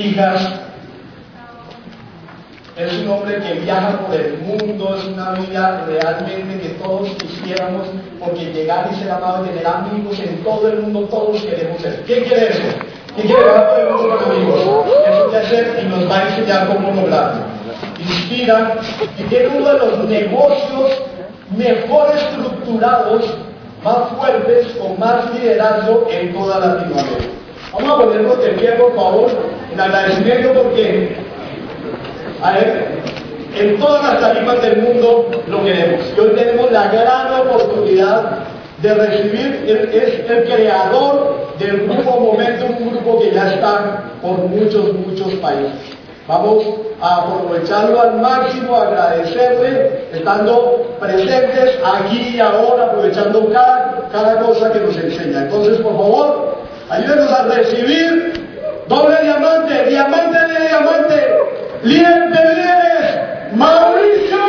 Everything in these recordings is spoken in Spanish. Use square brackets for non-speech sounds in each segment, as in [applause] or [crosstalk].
hijas. Es un hombre que viaja por el mundo, es una vida realmente que todos quisiéramos, porque llegar y ser amado y tener amigos en todo el mundo, todos queremos ser. ¿Qué quiere eso? ¿Qué quiere ganar todo el mundo con amigos? Eso que hacer y nos va a enseñar cómo lograrlo. Inspira y tiene uno de los negocios mejor estructurados, más fuertes, con más liderazgo en toda Latinoamérica. Vamos a ponernos de pie, por favor, en agradecimiento porque a ver, en todas las tarifas del mundo lo queremos. Hoy tenemos la gran oportunidad de recibir, él es el creador del grupo Momento, un grupo que ya está por muchos, muchos países. Vamos a aprovecharlo al máximo, agradecerle, estando presentes aquí y ahora, aprovechando cada cosa que nos enseña. Entonces, por favor, ayúdenos a recibir doble diamante, diamante de diamante, líder de Mauricio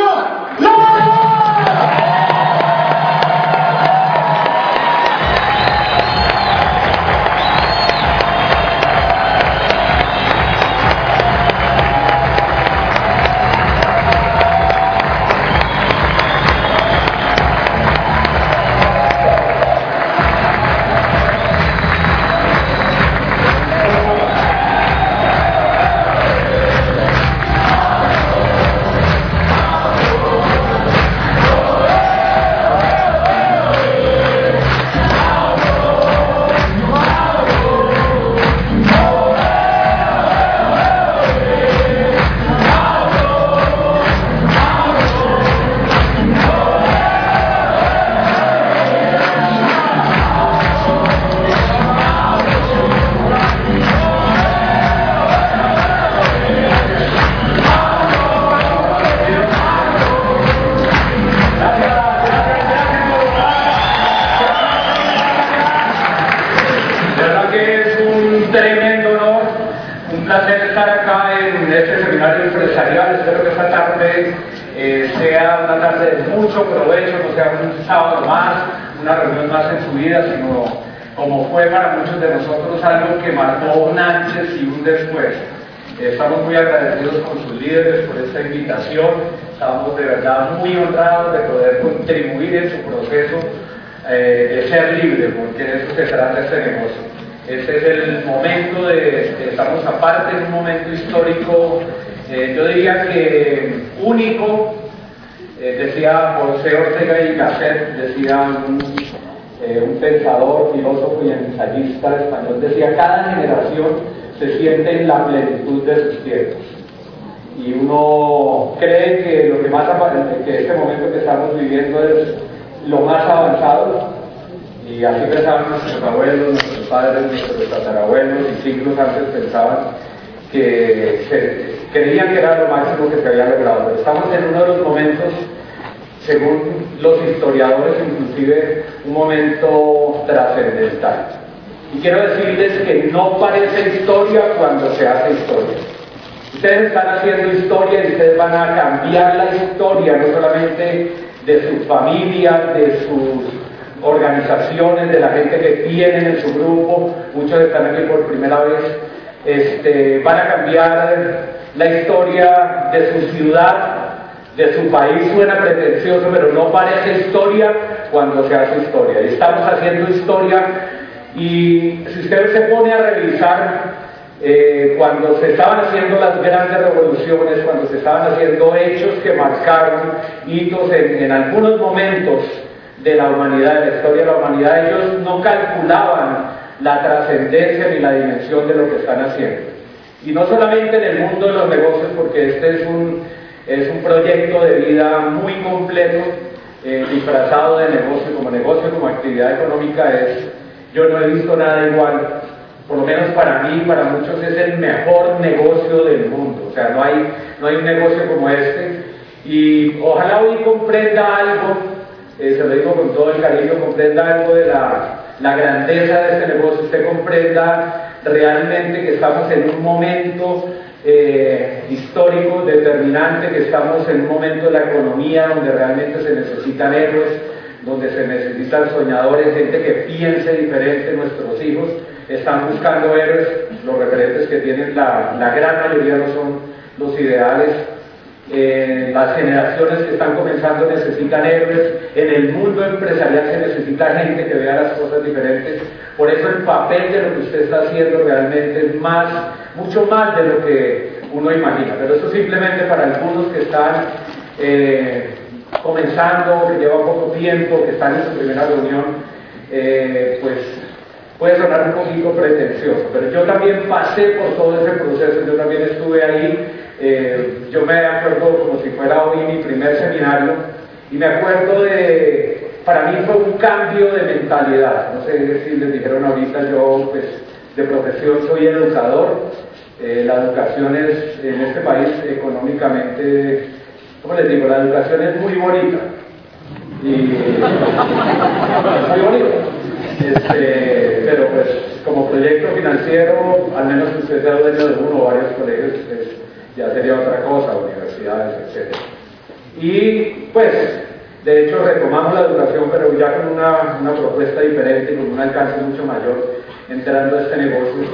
de mucho provecho, no sea un sábado más, una reunión más en su vida, sino como fue para muchos de nosotros algo que marcó un antes y un después. Estamos muy agradecidos con sus líderes por esta invitación. Estamos de verdad muy honrados de poder contribuir en su proceso eh, de ser libre, porque de eso se trata este negocio. Este es el momento de, estamos aparte en un momento histórico, eh, yo diría que único, eh, decía José Ortega y Gasset, decía un, eh, un pensador, filósofo y ensayista español, decía, cada generación se siente en la plenitud de sus tiempos. Y uno cree que lo que más apa- que este momento que estamos viviendo es lo más avanzado, y así pensaban nuestros abuelos, nuestros padres, nuestros tatarabuelos, y siglos antes pensaban que se, creían que era lo máximo que se había logrado. Estamos en uno de los momentos, según los historiadores, inclusive un momento trascendental. Y quiero decirles que no parece historia cuando se hace historia. Ustedes están haciendo historia y ustedes van a cambiar la historia, no solamente de sus familias, de sus organizaciones, de la gente que tienen en su grupo, muchos están aquí por primera vez, este, van a cambiar la historia de su ciudad, de su país, suena pretencioso, pero no parece historia cuando se hace historia. Estamos haciendo historia y si usted se pone a revisar eh, cuando se estaban haciendo las grandes revoluciones, cuando se estaban haciendo hechos que marcaron hitos en, en algunos momentos de la humanidad, de la historia de la humanidad, ellos no calculaban la trascendencia ni la dimensión de lo que están haciendo. Y no solamente en el mundo de los negocios, porque este es un, es un proyecto de vida muy completo, eh, disfrazado de negocio, como negocio, como actividad económica es, yo no he visto nada igual, por lo menos para mí, para muchos es el mejor negocio del mundo, o sea, no hay, no hay un negocio como este, y ojalá hoy comprenda algo, eh, se lo digo con todo el cariño, comprenda algo de la, la grandeza de este negocio, usted comprenda realmente que estamos en un momento eh, histórico determinante, que estamos en un momento de la economía donde realmente se necesitan héroes, donde se necesitan soñadores, gente que piense diferente, nuestros hijos. están buscando héroes, los referentes que tienen la, la gran mayoría no son los ideales eh, las generaciones que están comenzando necesitan héroes, en el mundo empresarial se necesita gente que vea las cosas diferentes, por eso el papel de lo que usted está haciendo realmente es más, mucho más de lo que uno imagina, pero eso simplemente para algunos que están eh, comenzando, que llevan poco tiempo, que están en su primera reunión, eh, pues puede sonar un poquito pretencioso, pero yo también pasé por todo ese proceso, yo también estuve ahí eh, yo me acuerdo como si fuera hoy mi primer seminario y me acuerdo de, para mí fue un cambio de mentalidad. No sé si les dijeron ahorita, yo pues de profesión soy educador. Eh, la educación es en este país económicamente, ¿cómo les digo? La educación es muy bonita. Y es. Este, pero pues como proyecto financiero, al menos usted sea dueño de uno o varios colegios, ya sería otra cosa, universidades, etc. Y pues, de hecho retomamos la educación, pero ya con una, una propuesta diferente, con un alcance mucho mayor, entrando a este negocio.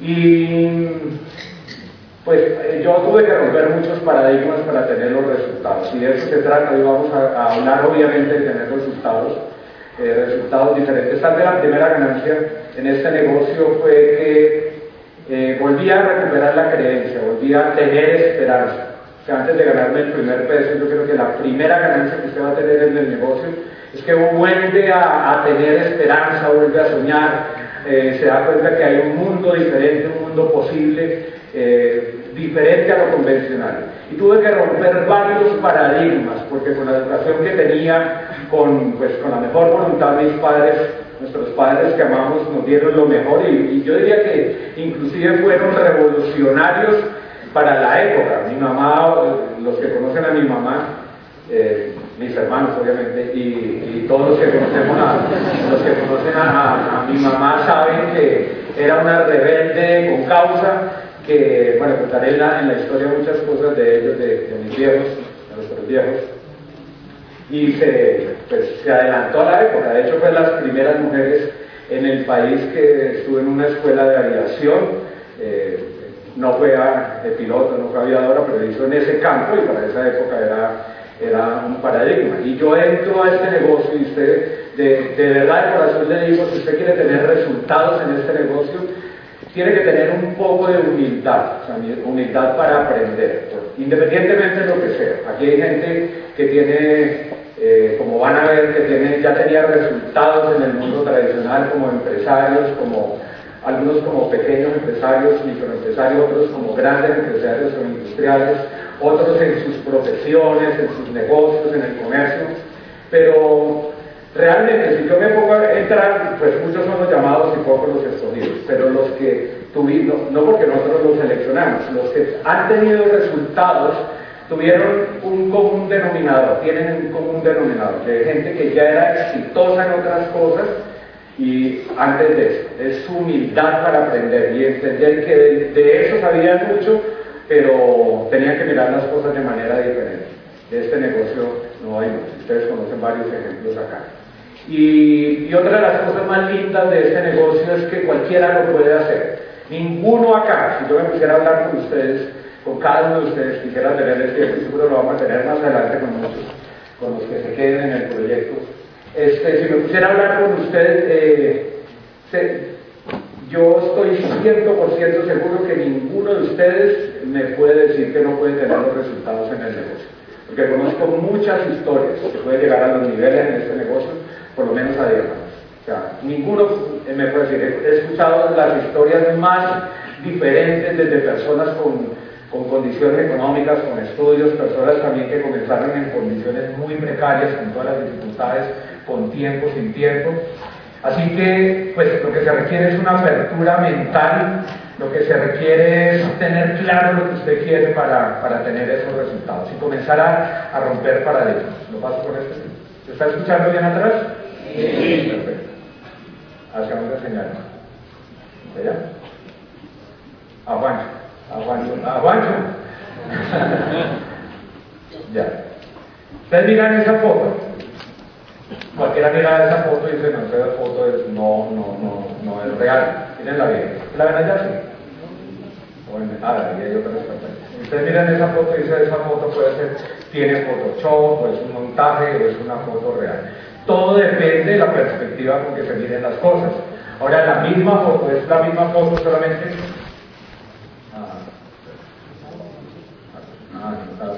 Y pues yo tuve que romper muchos paradigmas para tener los resultados. Y de eso se trata, y vamos a, hablar obviamente de tener resultados, eh, resultados diferentes. Tal vez la primera ganancia en este negocio fue que eh, volví a recuperar la creencia, volví a tener esperanza. O sea, antes de ganarme el primer peso, yo creo que la primera ganancia que usted va a tener en el negocio es que vuelve a, tener esperanza, vuelve a soñar, eh, se da cuenta que hay un mundo diferente, un mundo posible, eh, diferente a lo convencional. Y tuve que romper varios paradigmas, porque con la educación que tenía, con, pues, con la mejor voluntad de mis padres, nuestros padres que amamos nos dieron lo mejor y, yo diría que inclusive fueron revolucionarios para la época. Mi mamá, los que conocen a mi mamá, eh, mis hermanos obviamente, y, todos los que conocemos a, los que conocen a, mi mamá saben que era una rebelde con causa, que, bueno, contaré en la, historia muchas cosas de ellos, de, de mis viejos, de nuestros viejos, y se, pues, se adelantó a la época. De hecho, fue las primeras mujeres en el país que estuvo en una escuela de aviación. Eh, no fue de piloto, no fue aviadora, pero hizo en ese campo y para esa época era, era un paradigma. Y yo entro a este negocio y usted, de, de verdad de corazón le digo, si usted quiere tener resultados en este negocio, tiene que tener un poco de humildad, humildad para aprender, independientemente de lo que sea. Aquí hay gente que tiene eh, como van a ver, que ya tenía resultados en el mundo tradicional como empresarios, como algunos como pequeños empresarios, microempresarios, otros como grandes empresarios o industriales, otros en sus profesiones, en sus negocios, en el comercio. Pero realmente, si yo me pongo a entrar, pues muchos son los llamados y pocos los escogidos, pero los que tuvimos, no porque nosotros los seleccionamos, los que han tenido resultados tuvieron un común denominador, tienen un común denominador, de gente que ya era exitosa en otras cosas y antes de eso, es humildad para aprender y entender que de, eso sabían mucho, pero tenían que mirar las cosas de manera diferente. De este negocio no hay mucho, ustedes conocen varios ejemplos acá. Y, y otra de las cosas más lindas de este negocio es que cualquiera lo puede hacer. Ninguno acá, si yo me pusiera a hablar con ustedes, con cada uno de ustedes quisiera tener el tiempo y seguro lo vamos a tener más adelante con muchos, con los que se queden en el proyecto. Este, si me pusiera hablar con ustedes, eh, yo estoy 100% seguro que ninguno de ustedes me puede decir que no puede tener los resultados en el negocio. Porque conozco muchas historias que pueden llegar a los niveles en este negocio, por lo menos a diamantes. O sea, ninguno me puede decir, he escuchado las historias más diferentes desde personas con con condiciones económicas, con estudios, personas también que comenzaron en condiciones muy precarias, con todas las dificultades, con tiempo, sin tiempo. Así que, pues lo que se requiere es una apertura mental, lo que se requiere es tener claro lo que usted quiere para, para tener esos resultados y comenzar a, a romper paradigmas. ¿Lo paso por este? ¿Se está escuchando bien atrás? Sí. Perfecto. Hacia dónde señal. ¿Allá? Aguanta. Aguanto, aguanto. [laughs] ya. Ustedes miran esa foto. Cualquiera mira esa foto y dice, no, esa foto es, no, no, no, no es real. Miren la bien. ¿La ven allá sí? Ah, y hay otra Si ustedes miran esa foto y dicen, esa foto puede ser, tiene Photoshop, o es un montaje, o es una foto real. Todo depende de la perspectiva con que se miren las cosas. Ahora, la misma foto es la misma foto solamente. Ah, ah estaba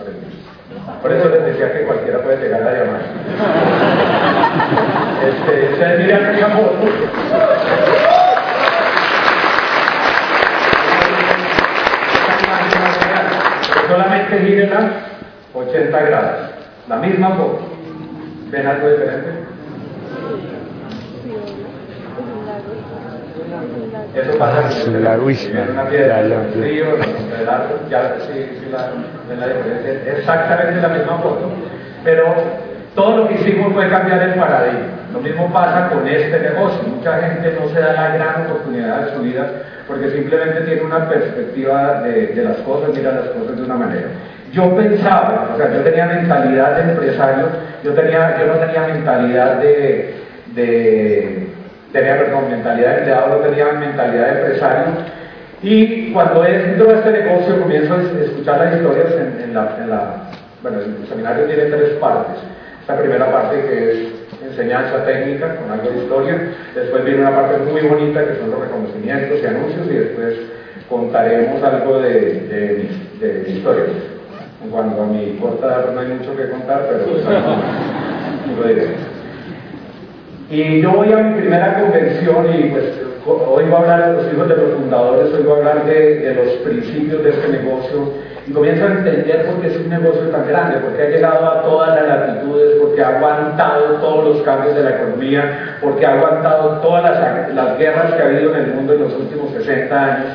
Por eso les decía que cualquiera puede llegar a llamar. [laughs] Este, ustedes miran esa foto. solamente mírenla 80 grados, la misma foto. ¿Ven algo diferente? Eso pasa en la una piedra, el río, el árbol, ya sí, sí la, la diferencia. Exactamente la misma foto, pero todo lo que hicimos fue cambiar el paradigma. Lo mismo pasa con este negocio. Mucha gente no se da la gran oportunidad de su vida porque simplemente tiene una perspectiva de, de las cosas, mira las cosas de una manera. Yo pensaba, o sea, yo tenía mentalidad de empresario, yo, tenía, yo no tenía mentalidad de, de tenía perdón, mentalidad de empleado, no tenía mentalidad de empresario. Y cuando entro a este negocio comienzo a escuchar las historias en, en, la, en la, bueno, el seminario tiene tres partes. Esta primera parte que es enseñanza técnica con algo de historia, después viene una parte muy bonita que son los reconocimientos y anuncios y después contaremos algo de, de, de, de historias. En cuanto a mi corta edad no hay mucho que contar, pero [laughs] pues, lo diré. Y yo voy a mi primera convención y pues hoy voy a hablar de los hijos de los fundadores, hoy voy a hablar de, de los principios de este negocio y comienzo a entender por qué es un negocio tan grande, porque ha llegado a todas las latitudes, porque ha aguantado todos los cambios de la economía, porque ha aguantado todas las, las guerras que ha habido en el mundo en los últimos 60 años.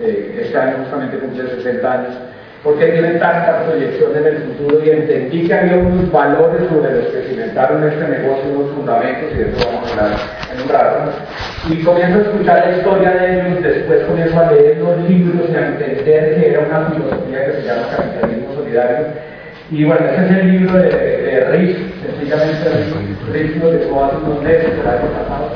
Eh, este año justamente cumple 60 años porque tiene tanta proyección en el futuro y entendí que había unos valores sobre los que cimentaron este negocio, unos fundamentos, y de eso vamos a hablar. Y comienzo a escuchar la historia de ellos, después comienzo a leer los libros y a entender que era una filosofía que se llama capitalismo solidario. Y bueno, ese es el libro de, de sencillamente Rich, lo dejó hace unos meses, el año pasado.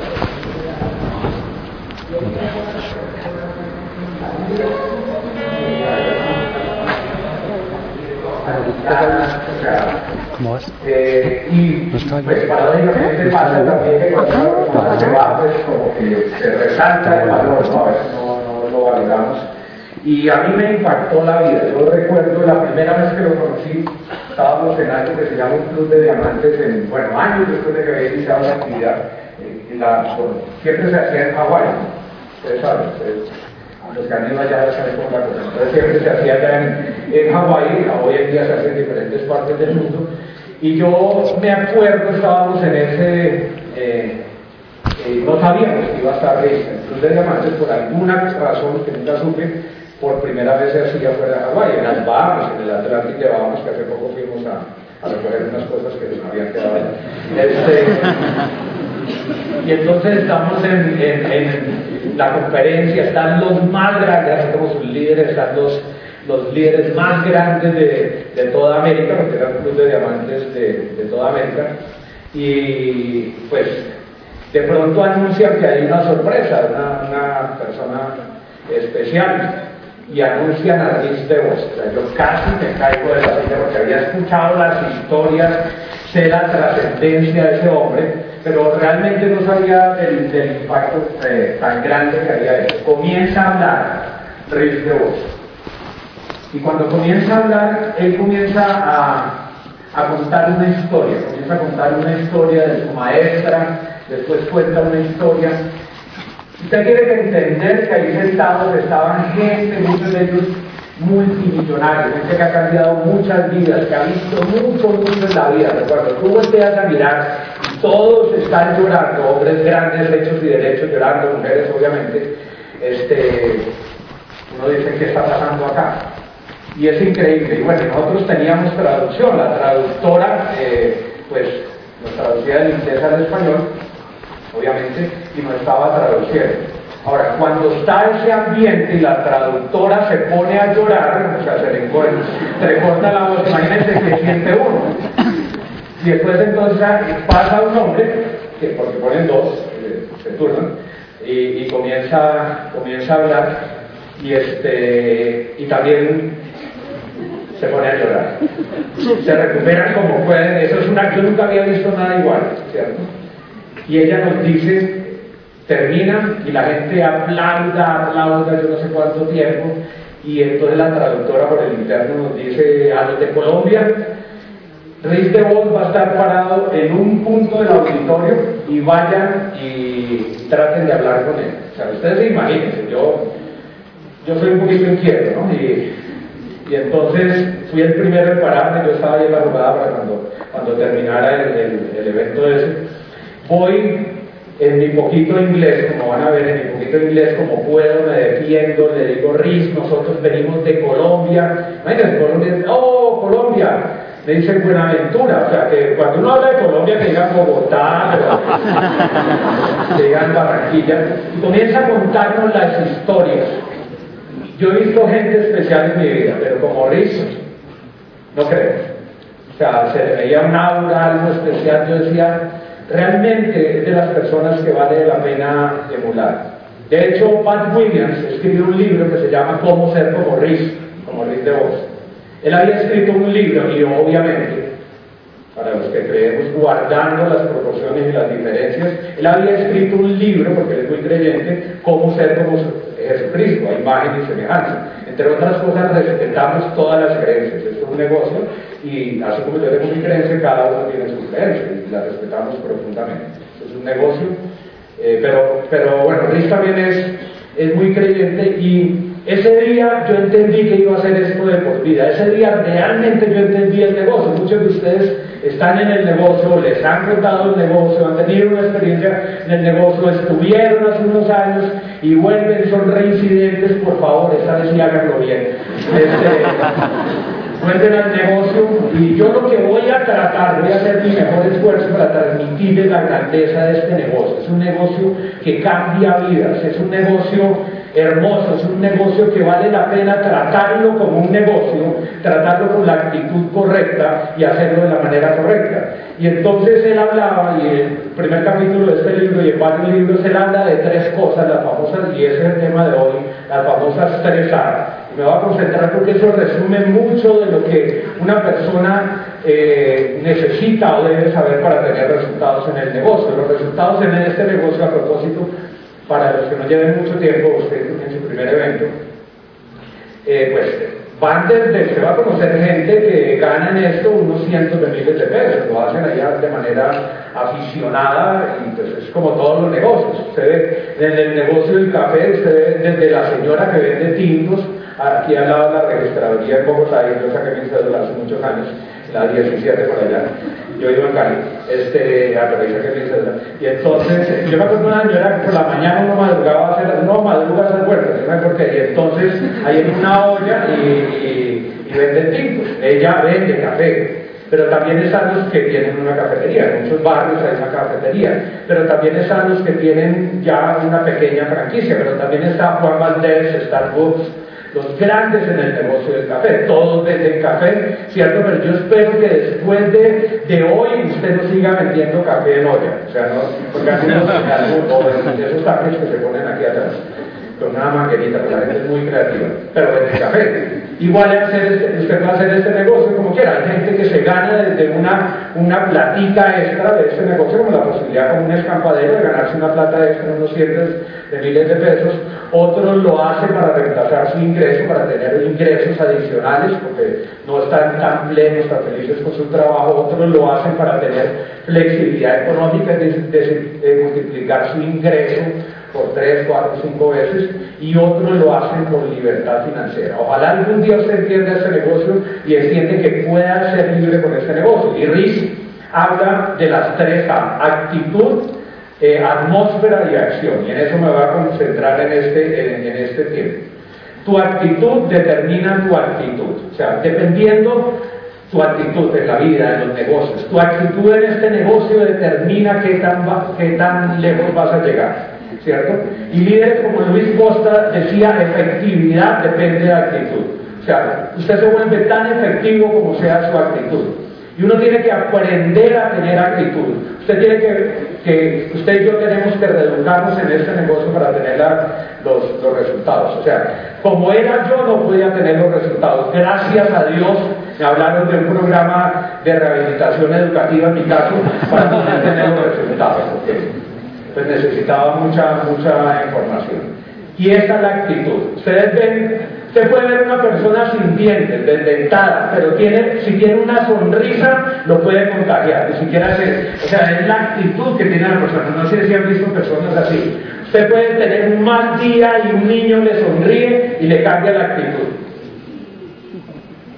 ¿Cómo vas? Eh, y pues paradójicamente pasa también que cuando se va, pues como que se resalta el valor, ¿no? A veces no, no lo valoramos. Y a mí me impactó la vida. Yo recuerdo la primera vez que lo conocí, estábamos en algo que se llama un club de diamantes, en, bueno, años después de que había iniciado la actividad. Eh, la, siempre se hacía en Hawái, ustedes saben, ustedes los ido allá saben cómo la cosa. Entonces siempre se hacía allá en, en Hawái, hoy en día se hace en diferentes partes del mundo. Y yo me acuerdo, estábamos en ese, eh, eh, no sabíamos que iba a estar en Club de por alguna razón que nunca supe, por primera vez se hacía fuera de Hawái, en las Bahamas, en el Atlántico de que hace poco fuimos a, a recoger unas cosas que nos habían quedado. Este, y entonces estamos en, la conferencia, están los más grandes, como sus líderes, están los, los líderes más grandes de, de, toda América, porque era un club de diamantes de, de toda América, y pues de pronto anuncian que hay una sorpresa, una, una persona especial y anuncian a Rich DeVos. O sea, yo casi me caigo de la silla porque había escuchado las historias, sé la trascendencia de ese hombre, pero realmente no sabía del, del impacto eh, tan grande que había hecho. Comienza a hablar Rich DeVos. Y cuando comienza a hablar, él comienza a, a contar una historia, comienza a contar una historia de su maestra, después cuenta una historia Usted tiene que entender que ahí sentados estaban gente, muchos de ellos multimillonarios, gente que ha cambiado muchas vidas, que ha visto mucho, mucho en la vida. Recuerdo, tú volteas a mirar todos están llorando, hombres grandes, hechos y derechos llorando, mujeres obviamente. Este, uno dice, ¿qué está pasando acá? Y es increíble. Y bueno, nosotros teníamos traducción, la traductora, eh, pues nos traducía del inglés al español, obviamente, y no estaba traduciendo. Ahora, cuando está ese ambiente y la traductora se pone a llorar, o sea, se le, corta la voz, imagínense que siente uno. Y después entonces pasa un hombre, que, porque ponen dos, eh, se turnan, y, comienza, comienza a hablar, y, este, y también se pone a llorar. Se recuperan como pueden, eso es una, yo nunca había visto nada igual, ¿cierto? Y ella nos dice, termina y la gente aplauda, aplauda, yo no sé cuánto tiempo, y entonces la traductora por el interno nos dice a los de Colombia, Riz de Voz va a estar parado en un punto del auditorio y vayan y traten de hablar con él. O sea, ustedes se imaginen, yo, yo soy un poquito inquieto, ¿no? Y, y entonces fui el primero en pararme, yo estaba ahí en la jugada para cuando, cuando terminara el, el, el evento ese. Voy en mi poquito inglés, como van a ver, en mi poquito inglés, como puedo, me defiendo, le digo, Riz, nosotros venimos de Colombia. Imagínense, Colombia, oh, Colombia, me dicen Buenaventura, o sea, que cuando uno habla de Colombia, que digan Bogotá, que digan Barranquilla, y comienza a contarnos las historias. Yo he visto gente especial en mi vida, pero como Riz, no creo. O sea, se le veía un aura, algo especial, yo decía, realmente es de las personas que vale la pena emular. De hecho, Pat Williams escribió un libro que se llama Cómo ser como Riz, como Riz de Vos. Él había escrito un libro y obviamente, para los que creemos guardando las proporciones y las diferencias, él había escrito un libro, porque él es muy creyente, Cómo ser como Jesucristo, a imagen y semejanza. Entre otras cosas, respetamos todas las creencias. Esto es un negocio y así como yo tengo mi creencia, cada uno tiene su creencia y la respetamos profundamente. Es un negocio, eh, pero, pero bueno, Riz también es, es muy creyente y ese día yo entendí que iba a hacer esto de por vida. Ese día realmente yo entendí el negocio. Muchos de ustedes están en el negocio, les han contado el negocio, han tenido una experiencia en el negocio, estuvieron hace unos años y vuelven, son reincidentes. Por favor, esta vez sí háganlo bien. Este, [laughs] vuelven al negocio y yo lo que voy a tratar, voy a hacer mi mejor esfuerzo para transmitirles la grandeza de este negocio. Es un negocio que cambia vidas, es un negocio hermoso, es un negocio que vale la pena tratarlo como un negocio, tratarlo con la actitud correcta y hacerlo de la manera correcta. Y entonces él hablaba, y el primer capítulo de este libro y en varios libros, él habla de tres cosas, las famosas, y ese es el tema de hoy, las famosas tres A me voy a concentrar porque eso resume mucho de lo que una persona eh, necesita o debe saber para tener resultados en el negocio. Los resultados en este negocio, a propósito, para los que no lleven mucho tiempo, usted en su primer evento, eh, pues van desde, se va a conocer gente que gana en esto unos cientos de miles de pesos, lo hacen allá de manera aficionada y pues es como todos los negocios. Usted ve desde el negocio del café, usted ve desde la señora que vende tintos, aquí al lado de la registraduría en Bogotá, yo saqué mi cédula hace muchos años, la 17 por allá, yo iba en Cali, este, a que mi cédula, y entonces, yo me acuerdo una señora que por la mañana uno madrugaba a hacer, no madruga a hacer huertas, ¿no? porque y entonces hay en una olla y, y, y venden tintos, ella vende café, pero también están los que tienen una cafetería, en muchos barrios hay una cafetería, pero también están los que tienen ya una pequeña franquicia, pero también está Juan Valdés, Starbucks, los grandes en el negocio del café, todos venden café, ¿cierto? Pero yo espero que después de, de hoy usted no siga vendiendo café en olla, o sea, no, porque así no se esos cafés que se ponen aquí atrás, con una manguerita, porque la gente es muy creativa, pero vende café. Igual hacer este, usted va a hacer este negocio como quiera. Hay gente que se gana desde una, una platita extra de este negocio, como la posibilidad como un escampadero de ganarse una plata extra, unos cientos de miles de pesos. Otros lo hacen para reemplazar su ingreso, para tener ingresos adicionales, porque no están tan plenos, tan felices con su trabajo. Otros lo hacen para tener flexibilidad económica, de, de multiplicar su ingreso por tres, cuatro, cinco veces y otros lo hacen por libertad financiera. Ojalá algún día usted entienda ese negocio y entiende que pueda ser libre con este negocio. Y Riz habla de las tres A, actitud, eh, atmósfera y acción. Y en eso me voy a concentrar en este, en, en este tiempo. Tu actitud determina tu actitud. O sea, dependiendo tu actitud en la vida, en los negocios, tu actitud en este negocio determina qué tan, qué tan lejos vas a llegar. ¿cierto? Y líderes como Luis Costa decía, efectividad depende de actitud. O sea, usted se vuelve tan efectivo como sea su actitud. Y uno tiene que aprender a tener actitud. Usted tiene que, que usted y yo tenemos que reeducarnos en este negocio para tener los, los, resultados. O sea, como era yo no podía tener los resultados. Gracias a Dios me hablaron de un programa de rehabilitación educativa en mi caso para poder tener los resultados. Pues necesitaba mucha, mucha información. Y esa es la actitud. Ustedes ven, usted puede ver una persona sin dientes, desdentada, pero tiene, si tiene una sonrisa, lo puede contagiar, ni siquiera se, o sea, es la actitud que tiene la persona. No sé si han visto personas así. Usted puede tener un mal día y un niño le sonríe y le cambia la actitud.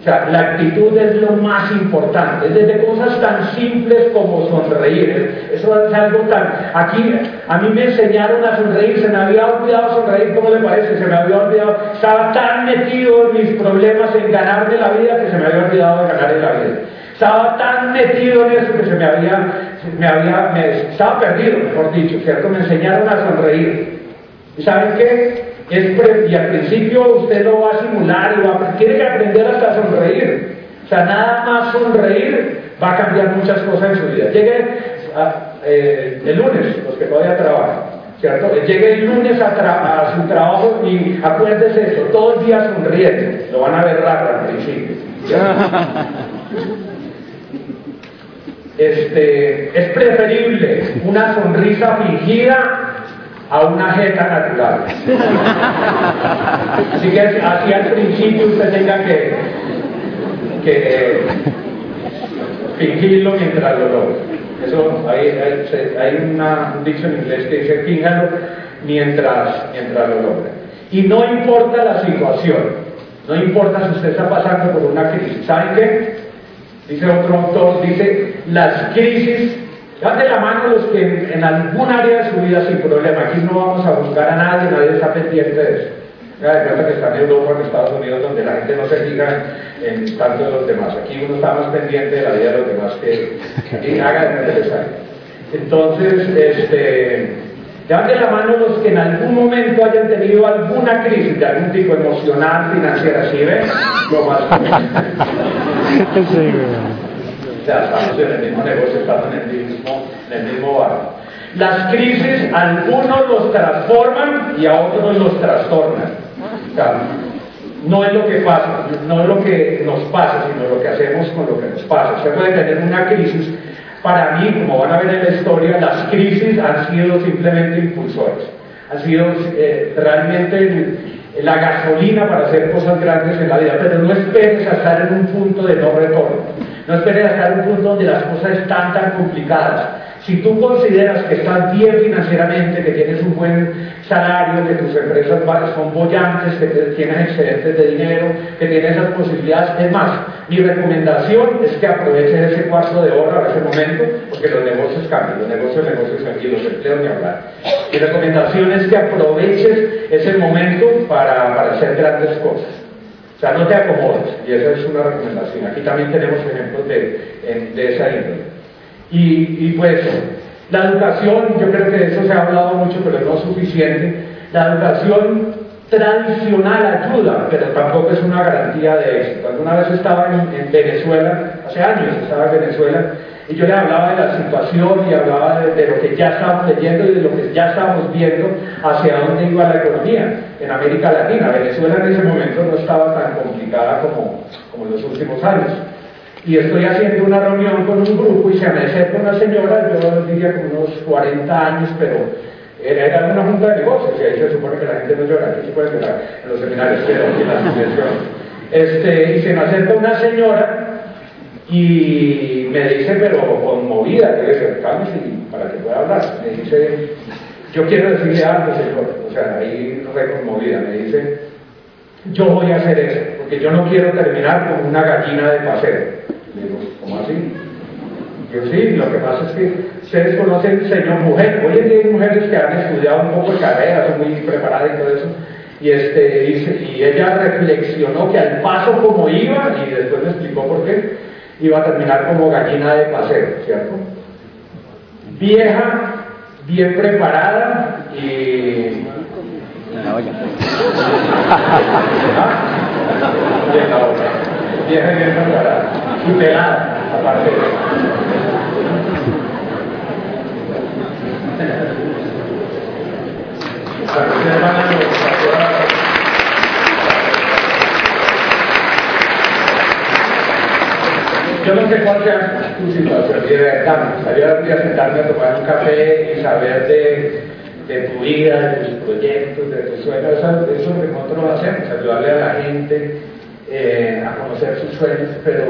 Sea, la actitud es lo más importante, desde cosas tan simples como sonreír. Eso es algo tan... Aquí a mí me enseñaron a sonreír, se me había olvidado sonreír, ¿cómo le parece? Se me había olvidado, estaba tan metido en mis problemas, en ganarme la vida, que se me había olvidado de la vida. Estaba tan metido en eso que se me había, me había, me, estaba perdido, mejor dicho, ¿cierto? Me enseñaron a sonreír. ¿Y saben qué? Y al principio usted lo va a simular y va, tiene que aprender hasta a sonreír. O sea, nada más sonreír va a cambiar muchas cosas en su vida. Llegue eh, el lunes, los que todavía trabajan, ¿cierto? Llegue el lunes a, su trabajo y acuérdese eso, todo el día sonriendo. Lo van a ver raro al principio. [laughs] Este, es preferible una sonrisa fingida a una jeta natural. Así que así al principio usted tenga que, que fingirlo mientras lo logra. Eso, hay, hay, un dicho en inglés que dice fíjalo mientras, mientras lo logra. Y no importa la situación, no importa si usted está pasando por una crisis. ¿Saben qué? Dice otro autor, dice, las crisis Dan de la mano los que en, algún área de su vida sin problema. Aquí no vamos a buscar a nadie, nadie está pendiente de eso. Ya de cuenta que está en Europa, en Estados Unidos, donde la gente no se fija en tanto de los demás. Aquí uno está más pendiente de la vida de los demás que, que haga de necesario. Entonces, este, dan de la mano los que en algún momento hayan tenido alguna crisis de algún tipo emocional, financiera, ¿sí ven? Lo más [laughs] sea, estamos en el mismo negocio, estamos en el mismo, en el mismo barrio. Las crisis, algunos los transforman y a otros los trastornan. No es lo que pasa, no es lo que nos pasa, sino lo que hacemos con lo que nos pasa. Se puede tener una crisis. Para mí, como van a ver en la historia, las crisis han sido simplemente impulsores. Han sido eh, realmente la gasolina para hacer cosas grandes en la vida, pero no esperes a estar en un punto de no retorno. No esperes a estar en un punto donde las cosas están tan complicadas. Si tú consideras que estás bien financieramente, que tienes un buen salario, que tus empresas son bollantes, que tienes excedentes de dinero, que tienes esas posibilidades, es más, mi recomendación es que aproveches ese cuarto de hora, ese momento, porque los negocios cambian, los negocios, negocios aquí, los empleos ni hablar. Mi recomendación es que aproveches ese momento para, para hacer grandes cosas. O sea, no te acomodes, y esa es una recomendación. Aquí también tenemos ejemplos de, de esa índole. Y, pues la educación, yo creo que de eso se ha hablado mucho, pero no suficiente. La educación tradicional ayuda, pero tampoco es una garantía de éxito. Alguna vez estaba en, Venezuela, hace años estaba en Venezuela, y yo le hablaba de la situación y hablaba de, lo que ya estábamos leyendo y de lo que ya estábamos viendo hacia dónde iba la economía en América Latina. Venezuela en ese momento no estaba tan complicada como, como en los últimos años y estoy haciendo una reunión con un grupo y se me acerca una señora, yo diría como unos 40 años, pero era una junta de negocios y ahí se supone que la gente no llora, aquí se puede llorar en los seminarios, pero en la asociación. Este, y se me acerca una señora y me dice, pero conmovida, que acercarme para que pueda hablar, me dice, yo quiero decirle algo, señor, o sea, ahí re conmovida, me dice, yo voy a hacer eso, porque yo no quiero terminar como una gallina de paseo. Digo, ¿cómo así? Yo sí, lo que pasa es que ustedes conocen señor mujer, hoy en día hay mujeres que han estudiado un poco de carrera, son muy preparadas y todo eso, y, este, y, ella reflexionó que al paso como iba, y después me explicó por qué, iba a terminar como gallina de paseo, ¿cierto? Vieja, bien preparada y... [laughs] ¿Ah? Vieja, bien preparada y pelada, aparte de eso. Yo no sé cuál sea tu situación, y de verdad me gustaría sentarme a tomar un café y saber de, de tu vida, de tus proyectos, de tus sueños. Eso, eso es lo nosotros hacemos, ayudarle a la gente eh, a conocer sus sueños. Pero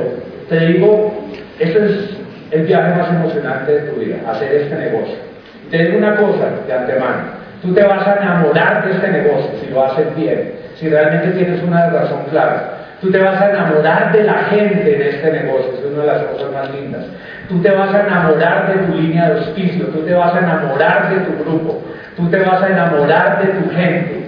te digo, este es el viaje más emocionante de tu vida, hacer este negocio. Te digo una cosa de antemano, tú te vas a enamorar de este negocio si lo haces bien, si realmente tienes una razón clara. Tú te vas a enamorar de la gente en este negocio, es una de las cosas más lindas. Tú te vas a enamorar de tu línea de auspicio, tú te vas a enamorar de tu grupo, tú te vas a enamorar de tu gente.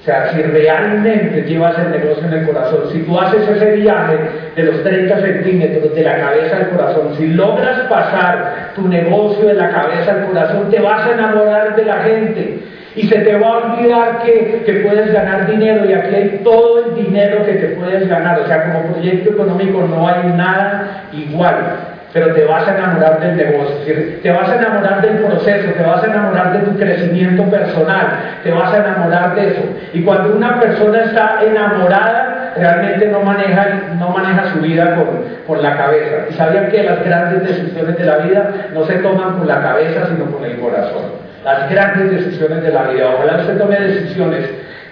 O sea, si realmente llevas el negocio en el corazón, si tú haces ese viaje de los 30 centímetros de la cabeza al corazón, si logras pasar tu negocio de la cabeza al corazón, te vas a enamorar de la gente. Y se te va a olvidar que, que, puedes ganar dinero y aquí hay todo el dinero que te puedes ganar. O sea, como proyecto económico no hay nada igual pero te vas a enamorar del negocio, te vas a enamorar del proceso, te vas a enamorar de tu crecimiento personal, te vas a enamorar de eso. Y cuando una persona está enamorada, realmente no maneja, no maneja su vida por, por la cabeza. Y sabían que las grandes decisiones de la vida no se toman con la cabeza, sino con el corazón. Las grandes decisiones de la vida. Ojalá usted tome decisiones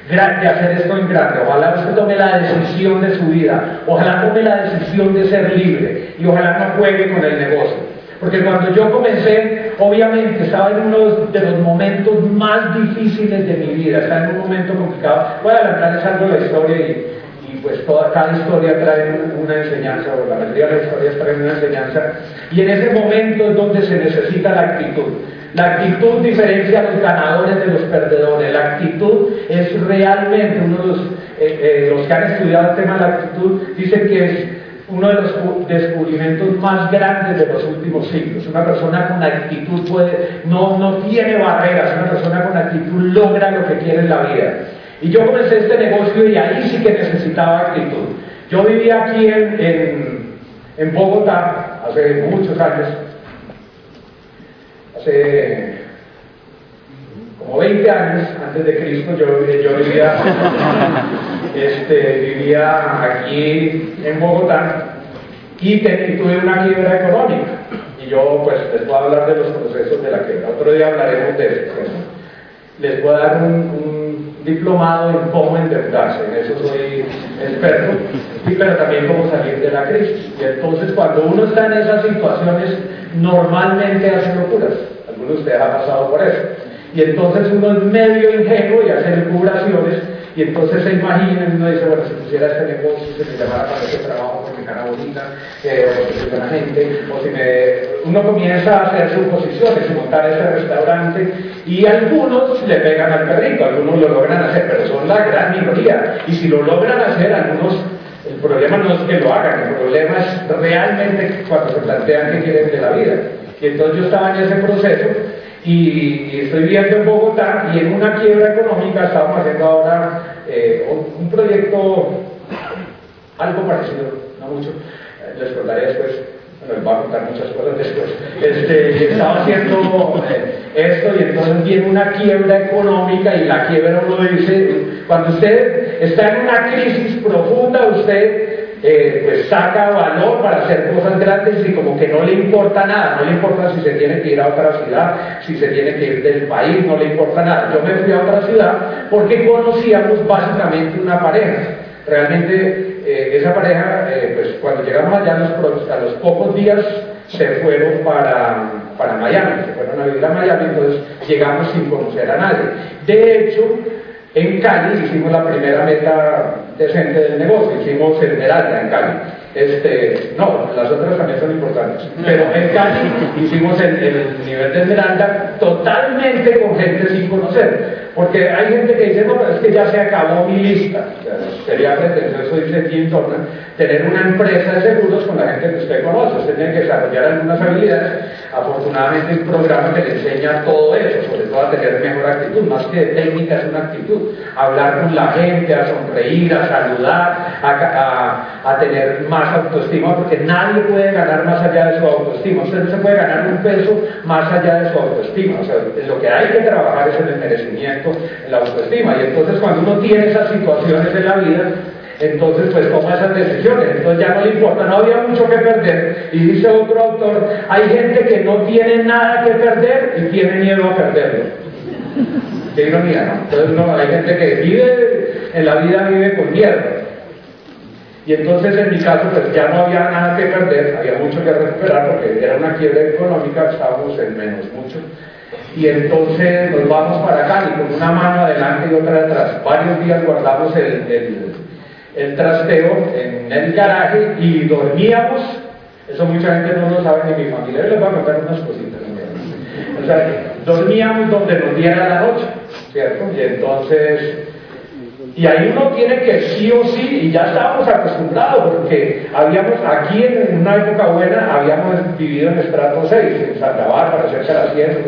de hacer esto en grande. Ojalá usted tome la decisión de su vida. Ojalá tome la decisión de ser libre. Y ojalá no juegue con el negocio. Porque cuando yo comencé, obviamente estaba en uno de los momentos más difíciles de mi vida. Estaba en un momento complicado. Voy a adelantarles algo de la historia y, y pues toda, cada historia trae una enseñanza, o la mayoría de las historias traen una enseñanza. Y en ese momento es donde se necesita la actitud. La actitud diferencia a los ganadores de los perdedores. La actitud es realmente uno de los, eh, eh, los que han estudiado el tema de la actitud, dicen que es uno de los descubrimientos más grandes de los últimos siglos. Una persona con actitud puede, no, no tiene barreras, una persona con actitud logra lo que quiere en la vida. Y yo comencé este negocio y ahí sí que necesitaba actitud. Yo vivía aquí en, en, en Bogotá hace muchos años hace como 20 años antes de Cristo yo, vivía, [laughs] este, vivía aquí en Bogotá y, tuve una quiebra económica. Y yo pues les puedo hablar de los procesos de la quiebra. Otro día hablaremos de eso. Les voy a dar un diplomado en cómo endeudarse, en eso soy experto, y, pero también cómo salir de la crisis. Y entonces cuando uno está en esas situaciones, normalmente hace locuras. Algunos de ustedes ha pasado por eso. Y entonces uno es medio ingenuo y hace curaciones y entonces se imagina y uno dice, bueno, si pusiera este negocio, se me llamara para ese trabajo cara bonita, eh, soy buena gente, o si me... Uno comienza a hacer suposiciones y montar ese restaurante y algunos le pegan al perrito, algunos lo logran hacer, pero son la gran minoría. Y si lo logran hacer, algunos el problema no es que lo hagan, el problema es realmente cuando se plantean qué quieren de la vida. Y entonces yo estaba en ese proceso y, estoy viviendo en Bogotá y en una quiebra económica estamos haciendo ahora eh, un, proyecto algo parecido, mucho, les contaré después, bueno, les voy a contar muchas cosas después. Este, estaba haciendo eh, esto y entonces viene una quiebra económica y la quiebra uno dice, cuando usted está en una crisis profunda, usted eh, pues saca valor para hacer cosas grandes y como que no le importa nada, no le importa si se tiene que ir a otra ciudad, si se tiene que ir del país, no le importa nada. Yo me fui a otra ciudad porque conocíamos básicamente una pareja. Realmente eh, esa pareja, eh, pues cuando llegamos allá a los pocos días se fueron para, para Miami, se fueron a vivir a Miami, entonces llegamos sin conocer a nadie. De hecho, en Cali hicimos la primera meta decente del negocio, hicimos Esmeralda en Cali. Este, no, las otras también son importantes, pero en Cali hicimos el, el nivel de Esmeralda totalmente con gente sin conocer. Porque hay gente que dice, no, pero es que ya se acabó mi lista. sería pretencioso, dice Tim Turner, tener una empresa de seguros con la gente que usted conoce. Usted tiene que desarrollar algunas habilidades. Afortunadamente, un programa que le enseña todo eso, sobre todo a tener mejor actitud, más que de técnica, es una actitud. Hablar con la gente, a sonreír, a saludar, a, a tener más autoestima, porque nadie puede ganar más allá de su autoestima. Usted no se puede ganar un peso más allá de su autoestima. O sea, lo que hay que trabajar es en el merecimiento, en la autoestima. Y entonces cuando uno tiene esas situaciones en la vida, entonces pues toma esas decisiones, entonces ya no le importa, no había mucho que perder. Y dice otro autor, hay gente que no tiene nada que perder y tiene miedo a perderlo. Qué ironía, ¿no? Entonces no, hay gente que vive, en la vida vive con miedo. Y entonces en mi caso pues ya no había nada que perder, había mucho que recuperar porque era una quiebra económica, estábamos en menos mucho. Y entonces nos vamos para y con una mano adelante y otra atrás. Varios días guardamos el, el, trasteo en el garaje y dormíamos. Eso mucha gente no lo sabe ni mi familia. les voy a contar unas cositas. O sea, dormíamos donde nos diera la noche, ¿cierto? Y entonces y ahí uno tiene que sí o sí, y ya estábamos acostumbrados, porque habíamos, aquí en una época buena, habíamos vivido en estrato 6, en Santa Bárbara, cerca de las 100,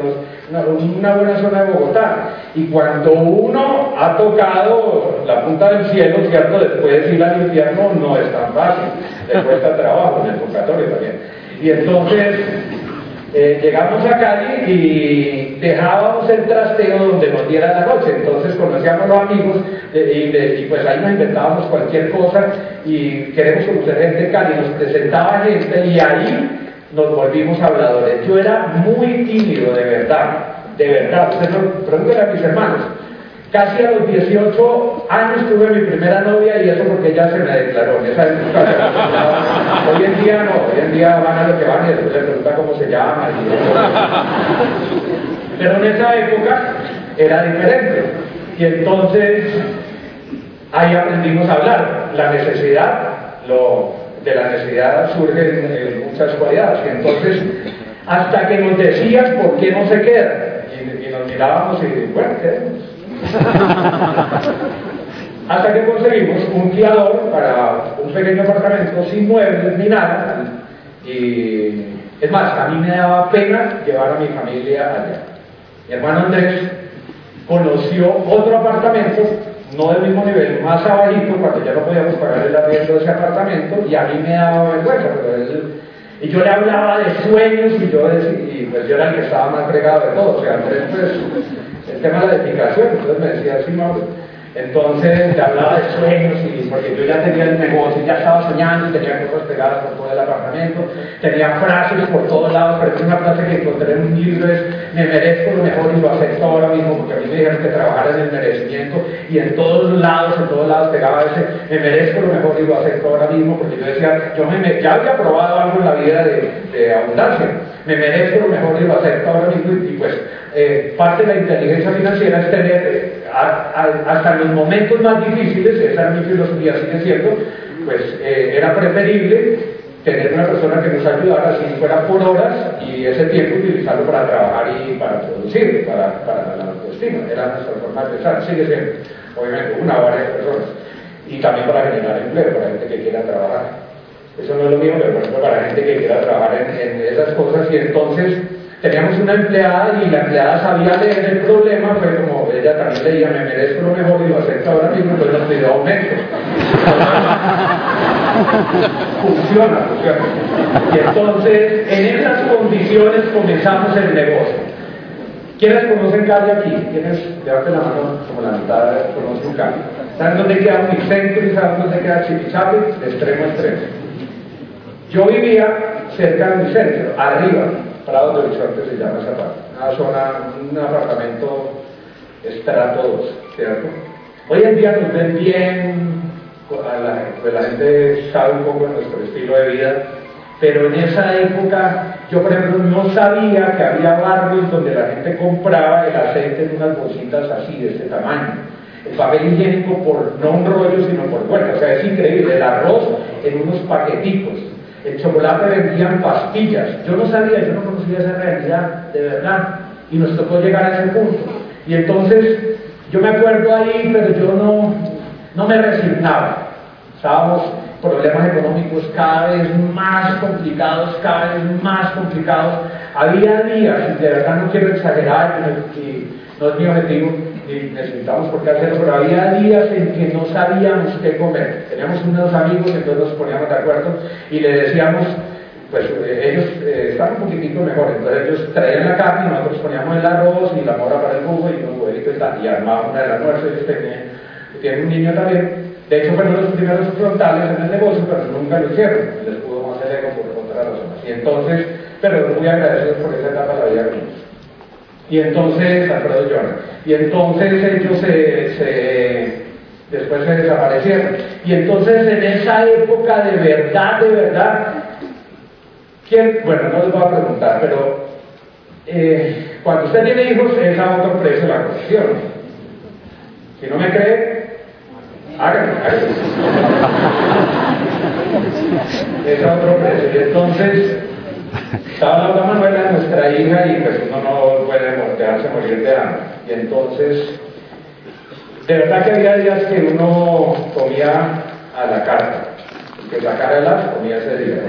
una, una buena zona de Bogotá. Y cuando uno ha tocado la punta del cielo, ¿cierto? Después ir al infierno no es tan fácil, le cuesta trabajo, en el purgatorio también. Y entonces eh, llegamos a Cali y dejábamos el trasteo donde nos diera la noche. Entonces conocíamos los amigos eh, y, pues ahí nos inventábamos cualquier cosa y queremos conocer gente de Cali. Nos presentaba gente y ahí nos volvimos habladores. Yo era muy tímido, de verdad, de verdad. Ustedes pregúntenle a mis hermanos. Casi a los 18 años tuve mi primera novia y eso porque ella se me declaró en esa época. hoy en día no, hoy en día van a lo que van y después le preguntan cómo se llama. Pero en esa época era diferente. Y entonces ahí aprendimos a hablar. La necesidad, lo, de la necesidad surgen muchas cualidades. Y entonces, hasta que nos decían por qué no se queda. Y, nos mirábamos y, bueno, quedemos [laughs] Hasta que conseguimos un guiador para un pequeño apartamento sin muebles ni nada. Y es más, a mí me daba pena llevar a mi familia allá. Mi hermano Andrés conoció otro apartamento, no del mismo nivel, más abajito, cuando ya no podíamos pagar el arriendo de ese apartamento, y a mí me daba vergüenza, pero él y yo le hablaba de sueños y yo y pues yo era el que estaba más fregado de todo. O sea, Andrés pues el tema de la edificación, entonces me decía, sí, Mauro. Entonces le hablaba de sueños y porque yo ya tenía el negocio, ya estaba soñando, tenía cosas pegadas por todo el apartamento, tenía frases por todos lados, pero una frase que encontré en un libro es me merezco lo mejor y lo acepto ahora mismo, porque a mí me dijeron que trabajara en el merecimiento y en todos lados, en todos lados pegaba ese me merezco lo mejor y lo acepto ahora mismo, porque yo decía, yo me, ya había probado algo en la vida de, de abundancia, me merezco lo mejor y lo acepto ahora mismo y, pues eh, parte de la inteligencia financiera es tener eh, hasta en los momentos más difíciles, esa era mi filosofía, sigue siendo, pues eh, era preferible tener una persona que nos ayudara, si fuera por horas, y ese tiempo utilizarlo para trabajar y para producir, para, para la autoestima. Era nuestra forma de pensar, sigue siendo, obviamente, una o varias personas. Y también para generar empleo, para gente que quiera trabajar. Eso no es lo mismo, pero por ejemplo para gente que quiera trabajar en, esas cosas y entonces teníamos una empleada y la empleada sabía leer el problema, fue como ella también leía, me merezco lo mejor y lo acepto ahora mismo, pues nos pidió aumento. funciona, funciona. Y entonces, en esas condiciones comenzamos el negocio. ¿Quiénes conocen Cali aquí? ¿Quiénes, levanten la mano como la mitad, conocen Cali? ¿Saben dónde queda Unicentro y saben dónde queda Chipichapi? De extremo a extremo. Yo vivía cerca de mi centro, arriba, Prado de Horizonte se llama esa parte, una zona, un apartamento estrato 2, ¿cierto? Hoy en día nos ven bien, la, pues la gente sabe un poco de nuestro estilo de vida, pero en esa época yo por ejemplo no sabía que había barrios donde la gente compraba el aceite en unas bolsitas así, de este tamaño. El papel higiénico por no un rollo, sino por vuelta. O sea, es increíble. El arroz en unos paqueticos el chocolate vendían pastillas. Yo no sabía, yo no conocía esa realidad, de verdad. Y nos tocó llegar a ese punto. Y entonces Yo me acuerdo ahí, pero yo no, no me resignaba. Estábamos problemas económicos cada vez más complicados, cada vez más complicados. Había días, de verdad no quiero exagerar, y no es mi objetivo, ni necesitamos por qué hacerlo, pero había días en que no sabíamos qué comer. Teníamos unos amigos, entonces nos poníamos de acuerdo y le decíamos, pues eh, ellos eh, estaban un poquitico mejor, entonces ellos traían la carne y nosotros poníamos el arroz y la mora para el jugo y un huevito y tal, y armábamos una del almuerzo, ellos tenían, tienen un niño también, de hecho fueron los primeros frontales en el negocio, pero nunca lo hicieron, les pudo más el por otras razones, y entonces, pero muy agradecidos por esa etapa de la vida Y entonces, Alfredo llora, y entonces ellos se, se después se desaparecieron. Y entonces en esa época de verdad, de verdad, ¿Quién? Bueno, no les voy a preguntar, pero eh, cuando usted tiene hijos es a otro precio la cuestión. Si no me cree, háganlo, háganlo. [laughs] es a otro precio. Y entonces, estaba la Manuela, nuestra hija, y pues uno no puede a morir de hambre. Y entonces, de verdad que había días que uno comía a la carta que sacara el as comía ese día. [laughs]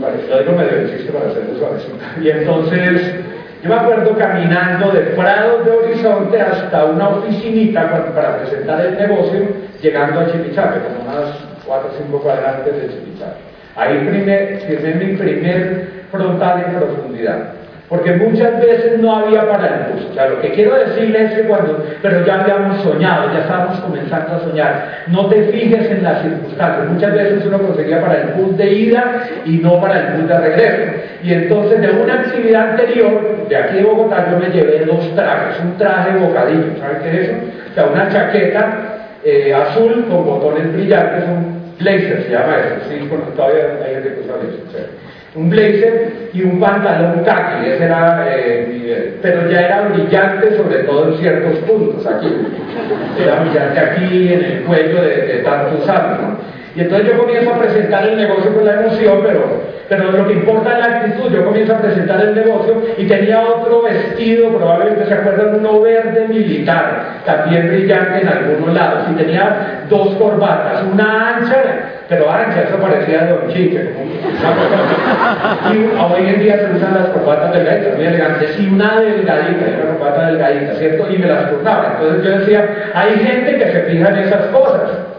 lo digo medio chiste para hacerlo suavecito. Y entonces, yo me acuerdo caminando de Prados de Horizonte hasta una oficinita para, presentar el negocio, llegando a Chipichape, como unas 4 o 5 cuadrantes de Chipichape. Ahí firmé mi primer frontal en profundidad porque muchas veces no había para el bus. O sea, lo que quiero decirles es que cuando, pero ya habíamos soñado, ya estábamos comenzando a soñar. No te fijes en las circunstancias. Muchas veces uno conseguía para el bus de ida y no para el bus de regreso. Y entonces de una actividad anterior, de aquí de Bogotá, yo me llevé dos trajes. Un traje bocadillo, ¿sabes qué es eso? O sea, una chaqueta eh, azul con botones brillantes, blazer se llama eso. Sí, bueno, todavía hay gente que usa eso un blazer y un pantalón khaki, ese era, eh, pero ya era brillante sobre todo en ciertos puntos aquí, era brillante aquí en el cuello de, de tanto usarlo. Y entonces yo comienzo a presentar el negocio con la emoción, pero, pero lo que importa es la actitud. Yo comienzo a presentar el negocio y tenía otro vestido, probablemente se acuerdan, uno verde militar, también brillante en algunos lados. Y tenía dos corbatas, una ancha, pero ancha, eso parecía de Don Chique. y hoy en día se usan las corbatas delgaditas, muy elegantes, y una delgadita, una corbata delgadita, ¿cierto? Y me las cortaba. Entonces yo decía, hay gente que se fija en esas cosas.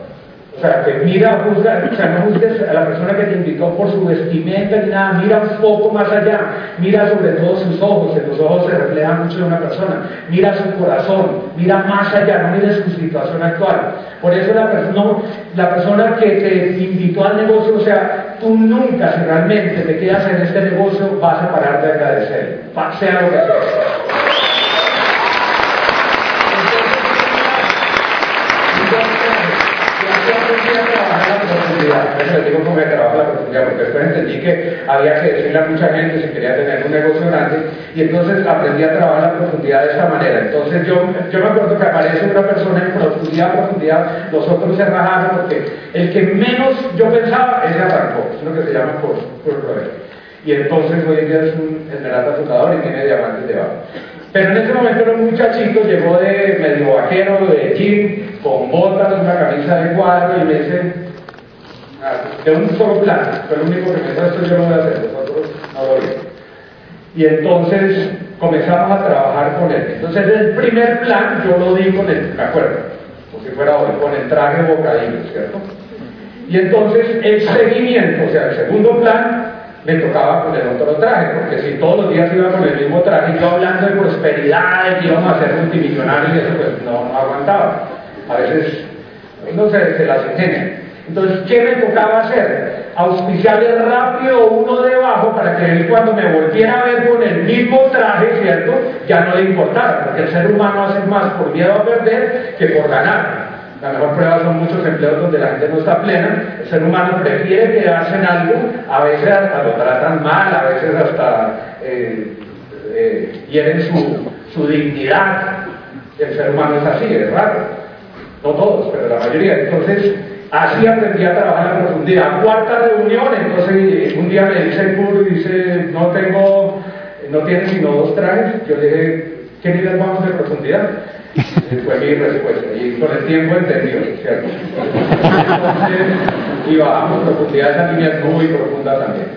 Sea, que mira, juzga, o sea, no juzgues a la persona que te invitó por su vestimenta ni nada, mira un poco más allá, mira sobre todo sus ojos, en los ojos se refleja mucho de una persona, mira su corazón, mira más allá, no mires su situación actual. Por eso la, persona, la persona que te invitó al negocio, o sea, tú nunca, si realmente te quedas en este negocio, vas a parar de agradecer, sea lo que sea. Digo cómo me trabajo la profundidad, porque después entendí que había que decirle a mucha gente si quería tener un negocio grande, y entonces aprendí a trabajar la profundidad de esta manera. Entonces yo, yo me acuerdo que aparece una persona en profundidad, profundidad, los otros se rajaron, porque el que menos yo pensaba, ese arrancó, es lo que se llama por, por Y entonces hoy en día es un esmeralda fundador y tiene diamantes debajo. Pero en ese momento era un muchachito, llegó de medio vaquero, de jean, con botas, una camisa de cuadro y me dice, de un solo plan, pero el único que dijo esto yo lo voy a hacer, nosotros no lo vimos. Y entonces comenzamos a trabajar con él. Entonces el primer plan yo lo di con el, me acuerdo, como si fuera hoy, con el traje bocadillo, ¿cierto? Y entonces el seguimiento, o sea, el segundo plan, me tocaba con el otro traje, porque si todos los días iba con el mismo traje, yo hablando de prosperidad, de que íbamos a ser multimillonarios y eso, pues no, no aguantaba. A veces uno se, se las ingenia. Entonces, ¿qué me tocaba hacer? Auspiciarle rápido uno debajo para que él cuando me volviera a ver con el mismo traje, ¿cierto? Ya no le importara, porque el ser humano hace más por miedo a perder que por ganar. La mejor prueba son muchos empleos donde la gente no está plena. El ser humano prefiere quedarse en algo, a veces hasta lo tratan mal, a veces hasta eh, eh, hieren su, su dignidad. El ser humano es así, es raro. No todos, pero la mayoría. Entonces, Así aprendí a trabajar en profundidad. Cuarta reunión, entonces un día me dice el y dice, no tengo, no tienes sino dos trajes. Yo le dije, ¿Qué nivel vamos de profundidad? Fue mi respuesta. Y con el tiempo entendió, ¿cierto? Entonces, y bajamos profundidad, esa línea es muy profunda también.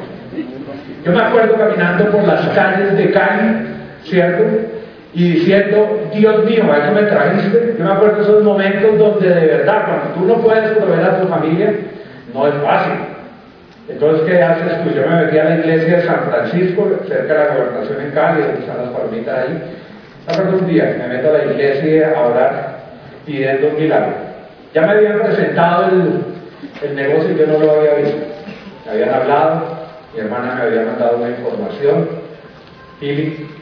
Yo me acuerdo caminando por las calles de Cali, ¿cierto? Y diciendo, Dios mío, a eso me trajiste. Yo me acuerdo esos momentos donde de verdad, cuando tú no puedes proveer a tu familia, no es fácil. Entonces, ¿qué haces? Pues yo me metí a la iglesia de San Francisco, cerca de la gobernación en Cali, donde están las palomitas ahí. Acuerdo un día, me meto a la iglesia a orar pidiendo un milagro. Ya me habían presentado el, el negocio y yo no lo había visto. Me habían hablado, mi hermana me había mandado una información, Philip,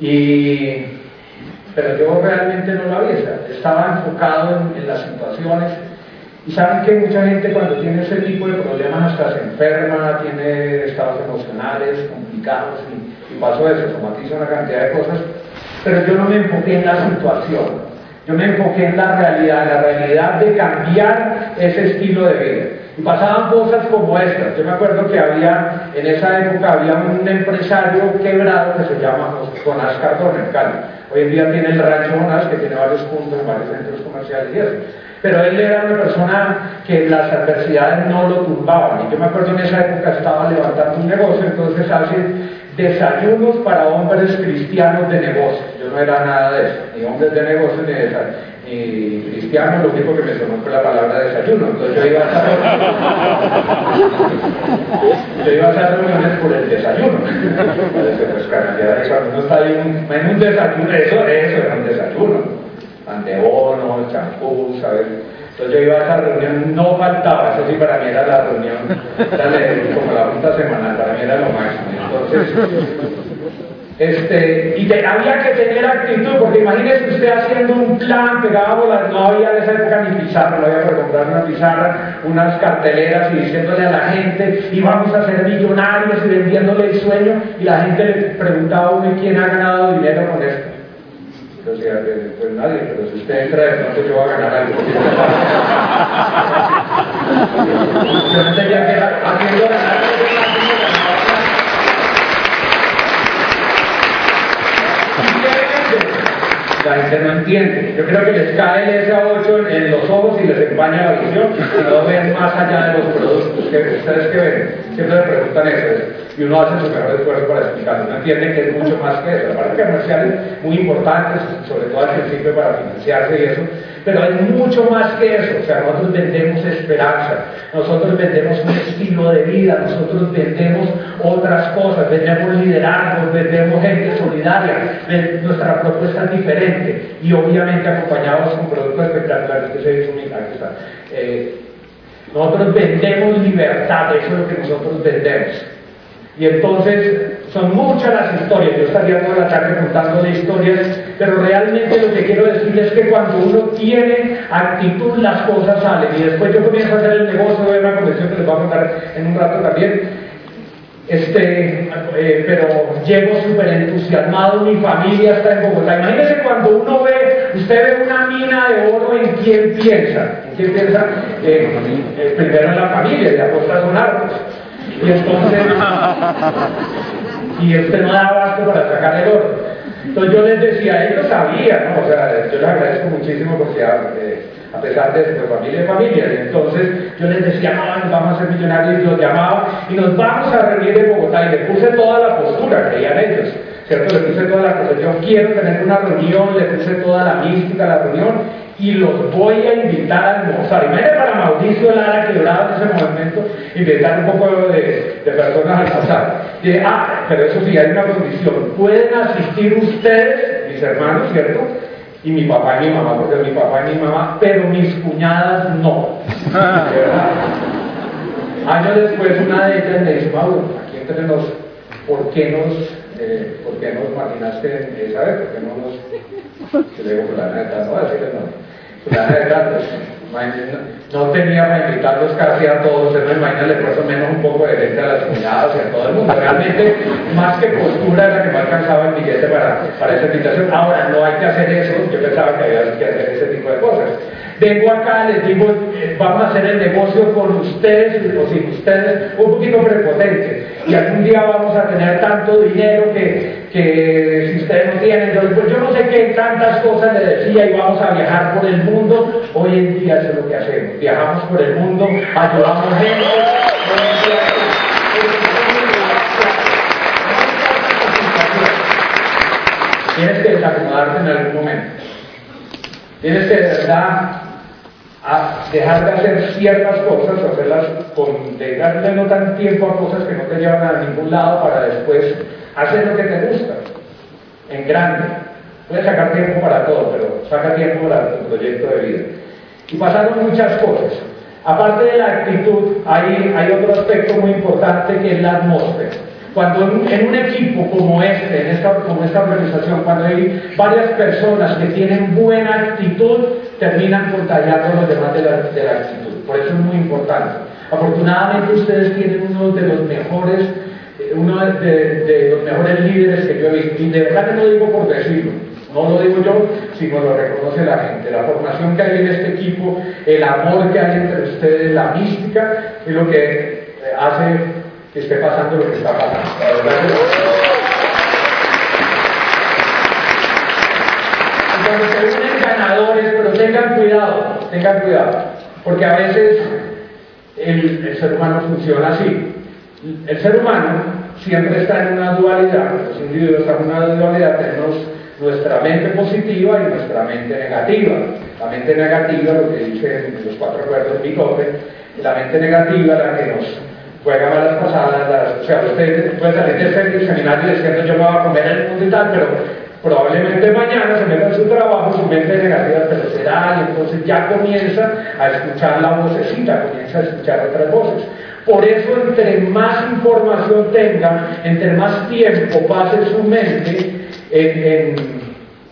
y, pero yo realmente no lo había, estaba enfocado en, en las situaciones y saben que mucha gente cuando tiene ese tipo de problemas hasta se enferma, tiene estados emocionales complicados y, y pasó eso, somatiza una cantidad de cosas, pero yo no me enfoqué en la situación, yo me enfoqué en la realidad, la realidad de cambiar ese estilo de vida. Pasaban cosas como estas. Yo me acuerdo que había, en esa época había un empresario quebrado que se llama Jonás Cardona en Cali. Hoy en día tiene el rancho Jonás, que tiene varios puntos varios centros comerciales y eso. Pero él era una persona que las adversidades no lo turbaban. Y yo me acuerdo en esa época estaba levantando un negocio, entonces hace desayunos para hombres cristianos de negocio. Yo no era nada de eso, ni hombres de negocio ni, de, ni cristianos, lo único que me sonó fue la palabra desayuno. Entonces yo iba a estar, [laughs] yo hacer reuniones por el desayuno. pues cuando uno está ahí en un desayuno, eso, eso era un desayuno anteono, champú, ¿sabes? Entonces yo iba a esa reunión, no faltaba, eso sí para mí era la reunión, como la junta semanal, para mí era lo máximo. Entonces, este, y te, había que tener actitud, porque imagínese usted haciendo un plan, pegado no había en esa época ni pizarra, no había para comprar una pizarra, unas carteleras y diciéndole a la gente, y vamos a ser millonarios y vendiéndole el sueño, y la gente le preguntaba a uno, ¿quién ha ganado dinero con esto? Entonces, pues nadie, pero si usted entra de yo voy a ganar algo. [laughs] yo no tenía que haciendo la gente no entiende. Yo creo que les cae el SA8 en, los ojos y les empaña la visión no ven más allá de los productos. que ¿Ustedes qué ven? Siempre preguntan eso. Y uno hace su mejor esfuerzo para explicarlo. No entienden que es mucho más que eso. La parte comercial es muy importante, sobre todo al principio para financiarse y eso. Pero hay mucho más que eso. O sea, nosotros vendemos esperanza, nosotros vendemos un estilo de vida, nosotros vendemos otras cosas, vendemos liderazgo, vendemos gente solidaria, nuestra propuesta es diferente y obviamente acompañados con productos espectaculares que se está. Eh, nosotros vendemos libertad, eso es lo que nosotros vendemos. Y entonces son muchas las historias, yo estaría toda la tarde contando de historias, pero realmente lo que quiero decir es que cuando uno tiene actitud las cosas salen. Y después yo comienzo a hacer el negocio de una convención que les voy a contar en un rato también. Este, eh, pero llego súper entusiasmado, mi familia está en Bogotá. Imagínense cuando uno ve, usted ve una mina de oro, ¿en quién piensa? ¿En quién piensa? Primero en la familia, de apuestas son árboles. Y entonces, y usted no da abasto para sacar el oro. Entonces yo les decía, ellos sabían, ¿no? O sea, yo les agradezco muchísimo porque eh, a pesar de su familia y familia, entonces yo les decía, vamos a ser millonarios, los llamaba, y nos vamos a reunir en Bogotá, y le puse toda la postura, creían ellos, ¿cierto? Le puse toda la cosa, yo quiero tener una reunión, le puse toda la mística a la reunión, y los voy a invitar a almorzar. Imagínate para Mauricio Lara, que lloraba en ese momento, invitar un poco de, de personas a almorzar. Y ah, pero eso sí, hay una condición. Pueden asistir ustedes, mis hermanos, ¿cierto? Y mi papá y mi mamá, porque mi papá y mi mamá, pero mis cuñadas no. ¿Verdad? [laughs] Años después, una de ellas me dice, Mauro, aquí entre nos, ¿por qué nos, eh, ¿por qué nos marginaste esa vez? ¿Por qué no nos, que le digo, la neta, no, así que no no tenía para invitarlos casi a todos, se me imagina, le puso menos un poco de gente a las cuñadas y a todo el mundo. Realmente, más que postura era que me alcanzaba el billete para, para esa invitación. Ahora, no hay que hacer eso, yo pensaba que había que hacer ese tipo de cosas. Vengo acá, les digo, eh, vamos a hacer el negocio con ustedes o sin ustedes, un poquito prepotente. Y algún día vamos a tener tanto dinero que que si ustedes no tienen, yo, pues yo no sé qué tantas cosas le decía y vamos a viajar por el mundo. Hoy en día eso es lo que hacemos. Viajamos por el mundo, ayudamos gente. Tienes que desacomodarte en algún momento. Tienes que de verdad dejar de hacer ciertas cosas, hacerlas con dedicarle no tan tiempo a cosas que no te llevan a ningún lado para después hacer lo que te gusta, en grande. Puedes sacar tiempo para todo, pero saca tiempo para tu proyecto de vida. Y pasaron muchas cosas. Aparte de la actitud, hay, hay otro aspecto muy importante que es la atmósfera. Cuando en, un equipo como este, en esta, como esta organización, cuando hay varias personas que tienen buena actitud, terminan contagiando a los demás de la, de la actitud. Por eso es muy importante. Afortunadamente ustedes tienen uno de los mejores, eh, uno de, de, los mejores líderes que yo he visto. Y de verdad que no digo por decirlo, no lo digo yo, sino lo reconoce la gente. La formación que hay en este equipo, el amor que hay entre ustedes, la mística, es lo que eh, hace que esté pasando lo que está pasando. Cuando se unen ganadores, pero tengan cuidado, tengan cuidado, porque a veces el, el ser humano funciona así. El ser humano siempre está en una dualidad, los individuos están en una dualidad, tenemos nuestra mente positiva y nuestra mente negativa. La mente negativa, lo que dicen los cuatro acuerdos de Bicote, la mente negativa la que nos juega malas pasadas, o sea, usted puede salir del seminario diciendo yo me voy a comer el mundo y tal, pero probablemente mañana se meta en su trabajo, su mente negativa, pero será, y entonces ya comienza a escuchar la vocecita, comienza a escuchar otras voces. Por eso, entre más información tenga, entre más tiempo pase su mente en, en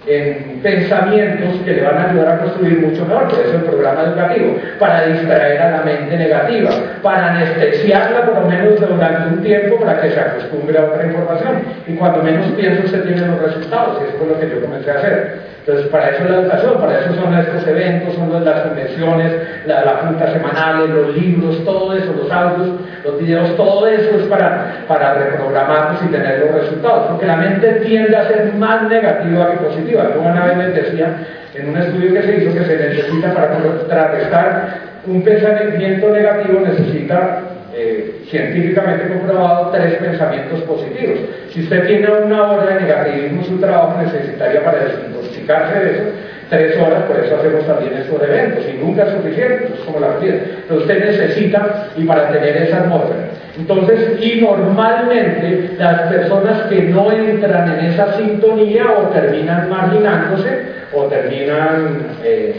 en pensamientos que le van a ayudar a construir mucho mejor, por eso el programa educativo, para distraer a la mente negativa, para anestesiarla por lo menos durante un tiempo para que se acostumbre a otra información. Y cuando menos pienso usted tiene los resultados, y eso fue lo que yo comencé a hacer. Entonces, para eso es la educación, para eso son estos eventos, son las convenciones, la, las juntas semanales, los libros, todo eso, los audios, los videos, todo eso es para, para reprogramarnos y tener los resultados, porque la mente tiende a ser más negativa que positiva. Alguna vez les decía en un estudio que se hizo que se necesita para contrarrestar un pensamiento negativo, necesita eh, científicamente comprobado tres pensamientos positivos. Si usted tiene una hora de negativismo, su trabajo necesitaría para el 5% multiplicarse eso, tres horas, por eso hacemos también estos eventos, y nunca es suficiente, es como la vida, pero usted necesita y para tener esa atmósfera. Entonces, y normalmente las personas que no entran en esa sintonía o terminan marginándose o terminan eh,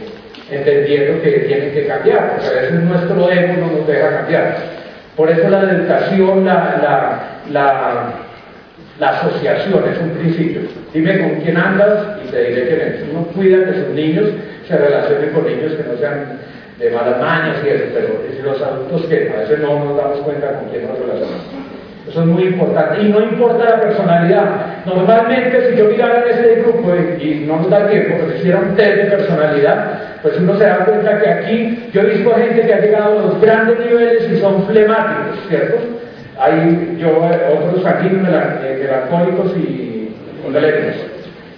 entendiendo que tienen que cambiar, porque a veces nuestro ego no nos deja cambiar. Por eso la educación, la, la, la asociación es un principio. Dime con quién andas y te diré que uno cuida que sus niños se relacionen con niños que no sean de malas mañas y eso, pero es los adultos que a veces no nos damos cuenta con quién nos relacionamos. Eso es muy importante. Y no importa la personalidad. Normalmente, si yo mirara en ese grupo y, no nos da tiempo, pero si hiciera un test de personalidad, pues uno se da cuenta que aquí yo he visto gente que ha llegado a los grandes niveles y son flemáticos, ¿cierto? Hay yo, otros aquí melancólicos y coléricos.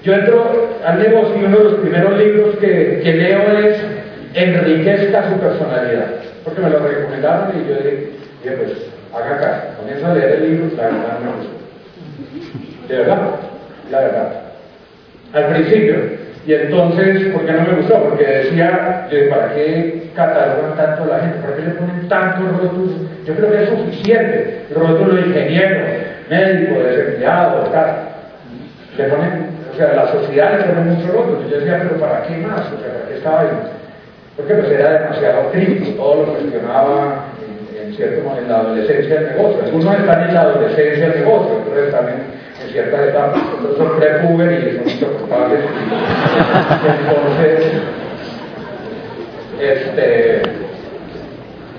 Yo entro al negocio y uno de los primeros libros que, leo es Enriquezca su personalidad, porque me lo recomendaron y yo dije, pues haga acá, comienzo a leer el libro, la verdad no. De verdad, la verdad. Al principio, y entonces, ¿por qué no me gustó? Porque decía, ¿para qué catalogan tanto a la gente? ¿Para qué le ponen tantos rótulos? Yo creo que es suficiente. Rótulo de ingeniero, médico, desempleado, tal. Le ponen, o sea, la sociedad le pone muchos rótulos. Yo decía, ¿pero para qué más? O sea, ¿para qué estaba ahí? Porque pues era demasiado crítico, todo lo cuestionaba en, cierto modo en la adolescencia del negocio. Algunos están en la adolescencia del negocio, otros están ciertas etapas, otros son prepuber y son insoportables. Entonces, este,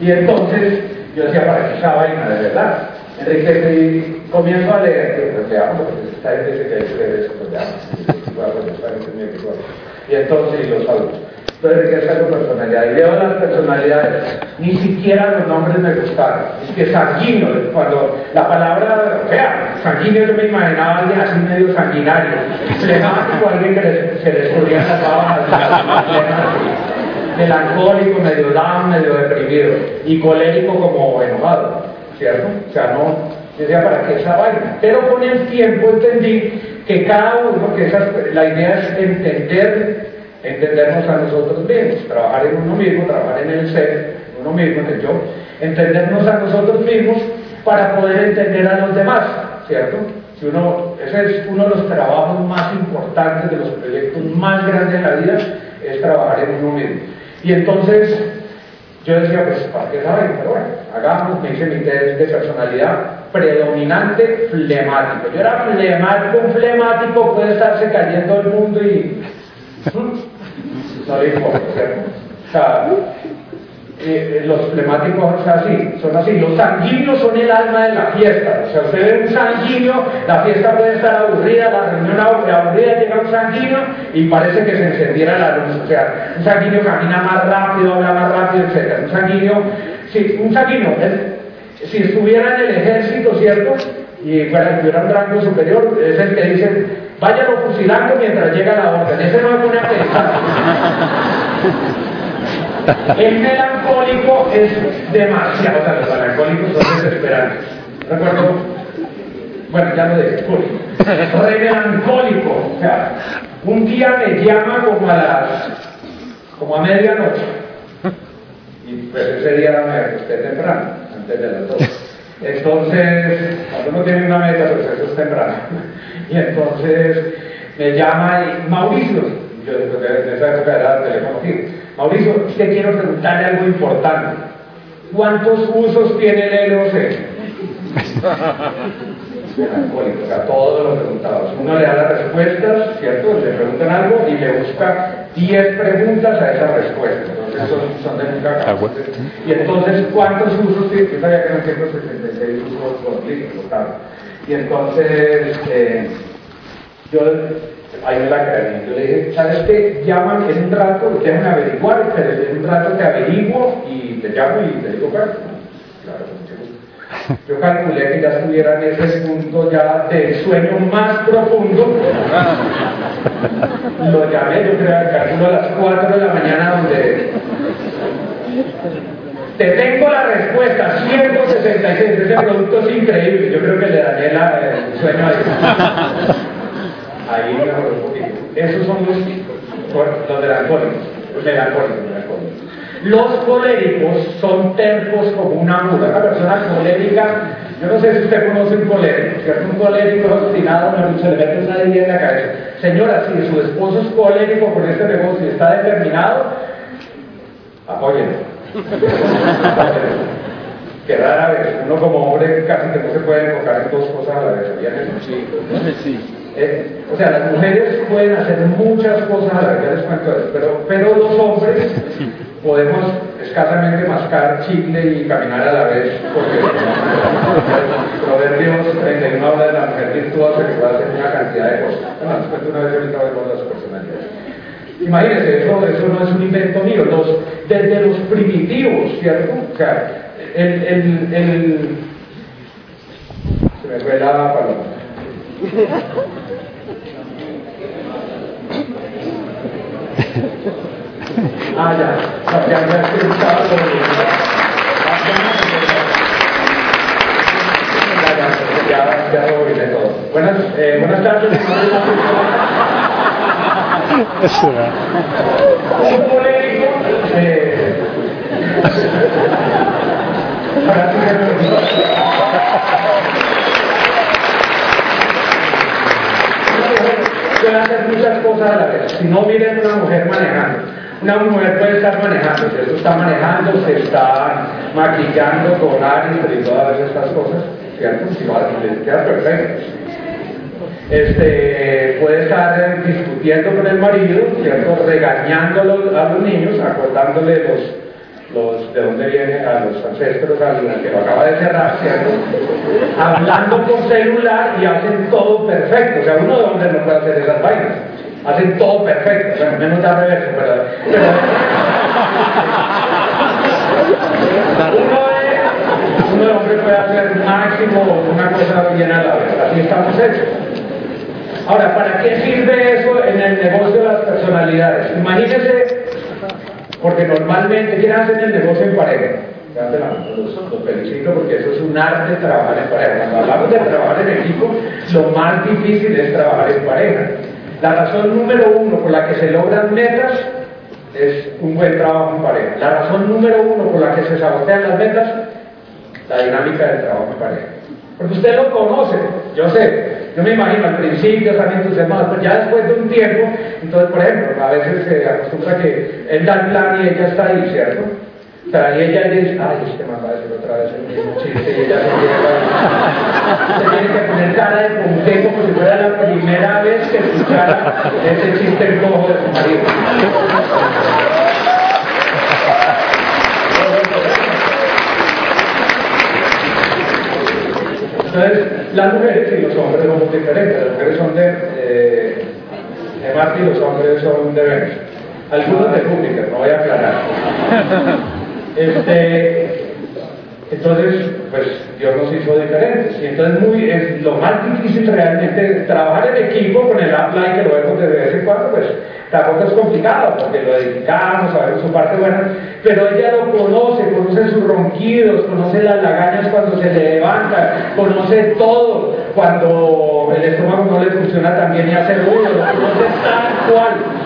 y entonces yo decía, ¿para qué esa vaina de verdad? Enrique, y comienzo a leer, pues leamos, porque está en ese que hay que leer eso, pues leamos. Y entonces, y los adultos. Entonces, ¿qué es su personalidad? Y leo las personalidades Ni siquiera los nombres me gustaron. Es que sanguíneo, cuando la palabra, vea, sanguíneo yo me imaginaba alguien así medio sanguinario, flemático, alguien que se le escurrían las melancólico, medio down, medio deprimido, y colérico como enojado, ¿cierto? O sea, no, decía, ¿para qué esa vaina? Pero con el tiempo entendí que cada uno, que la idea es entender, entendernos a nosotros mismos, trabajar en uno mismo, trabajar en el ser, uno mismo, en el yo, entendernos a nosotros mismos para poder entender a los demás, ¿cierto? Si uno, ese es uno de los trabajos más importantes, de los proyectos más grandes de la vida, es trabajar en uno mismo. Y entonces yo decía, pues, ¿para qué saben? Pero bueno, hagamos, me hice mi test de personalidad predominante flemático. Yo era flemático, un flemático puede estarse cayendo el mundo y no le importa, ¿cierto? O sea, eh, eh, los flemáticos son así, son así. Los sanguíneos son el alma de la fiesta. O sea, usted ve un sanguíneo, la fiesta puede estar aburrida, la reunión aburrida, llega un sanguíneo y parece que se encendiera la luz. O sea, un sanguíneo camina más rápido, habla más rápido, etc. Un sanguíneo, sí, un sanguíneo, si estuviera en el ejército, ¿cierto? Y fuera, tuviera un rango superior, es el que dice, váyalo fusilando mientras llega la orden. Ese no me pone a pensar. El melancólico es demasiado, o sea, los melancólicos son desesperantes. Recuerdo, bueno, ya lo descubrí. Soy melancólico, o sea, un día me llama como a las, como a medianoche. Y pues ese día me acosté temprano, antes de las dos. Entonces, cuando uno tiene una meta, pues eso es temprano. Y entonces me llama y Mauricio, yo de esa época era teléfono fijo Mauricio, te quiero preguntarle algo importante. ¿Cuántos usos tiene el LOC? o sea, todos los preguntados. Uno le da las respuestas, ¿cierto? Le preguntan algo y le busca 10 preguntas a esa respuesta. Entonces son, son de nunca ah, Y entonces, ¿cuántos usos tiene? Yo sabía que eran 176 usos por litro, Y entonces, eh, yo ahí me la. Yo le dije, ¿sabes qué? Llaman en un rato, déjame averiguar, pero en un rato te averiguo y te llamo y te digo, claro, claro, [laughs] Yo calculé que ya estuviera en ese punto ya de sueño más profundo. Lo llamé, yo creo, calculo a las 4 de la mañana donde te tengo la respuesta, 166, ese producto es increíble, yo creo que le dañé el sueño a [laughs] ahí un poquito. Esos son los, los melancólicos, los melancólicos, Los coléricos son tercos como una mula. Una persona colérica, yo no sé si usted conoce un colérico, ¿cierto? Un colérico obstinado, se le mete una idea en la cabeza. Señora, si su esposo es colérico con este negocio y está determinado, apóyenlo. [laughs] que rara vez uno como hombre casi que no se puede enfocar en dos cosas a la vez. Sí, sí. Eh, o sea, las mujeres pueden hacer muchas cosas a la vez, les cuento eso, pero, pero los hombres podemos escasamente mascar chicle y caminar a la vez, porque Proverbios 31 habla de la mujer virtuosa que puede hacer una cantidad de cosas. Bueno, les cuento una vez ahorita voy las personalidades. Imagínense, eso, eso no es un invento mío, desde los primitivos, ¿cierto? O sea, el, se me fue la paloma. Ah, ya. Buenas, eh, buenas tardes. Eso Un político, eh, Pueden hacer muchas cosas a la vez. Si no miren una mujer manejando, una mujer puede estar manejando, se está manejando, se está maquillando con aires y todas estas cosas, ¿cierto? Si va a queda perfecto. Este, puede estar discutiendo con el marido, ¿cierto? Regañándolo a los niños, acordándole los los, de dónde viene a los ancestros, al que lo acaba de cerrar. Hablando por celular y hacen todo perfecto. O sea, uno de dónde no puede hacer esas vainas. Hacen todo perfecto. O sea, menos da reverso, pero. pero... uno, de, uno de hombre puede hacer máximo una cosa bien a la vez. Así estamos hechos. Ahora, ¿para qué sirve eso en el negocio de las personalidades? Imagínense porque normalmente, ¿quién hace el negocio en pareja? Los, felicito porque eso es un arte trabajar en pareja. Cuando hablamos de trabajar en equipo, lo más difícil es trabajar en pareja. La razón número uno por la que se logran metas es un buen trabajo en pareja. La razón número uno por la que se sabotean las metas, la dinámica del trabajo en pareja. Porque usted lo conoce, yo sé, yo me imagino al principio también entusiasmado, pero ya después de un tiempo, entonces por ejemplo, a veces se acostumbra que él da el plan y ella está ahí, ¿cierto? O sea, y ella dice, ay, este man va otra vez el mismo chiste, y ella se lleva, se tiene que poner cara de ponqué como si fuera la primera vez que escuchara ese chiste cojo de su marido. Entonces, las mujeres y los hombres somos diferentes. Las mujeres son de, eh, de Marte y los hombres son de Venus. Algunos de Júpiter, no voy a aclarar. [laughs] Este, entonces, pues Dios nos hizo diferentes. Y entonces muy, es lo más difícil realmente trabajar en equipo con el apply que lo vemos de vez en cuando, pues tampoco es complicado, porque lo dedicamos, sabemos su parte buena, pero ella lo conoce, conoce sus ronquidos, conoce las lagañas cuando se le levanta, conoce todo cuando el estómago no le funciona también y hace ruido, lo conoce tal cual.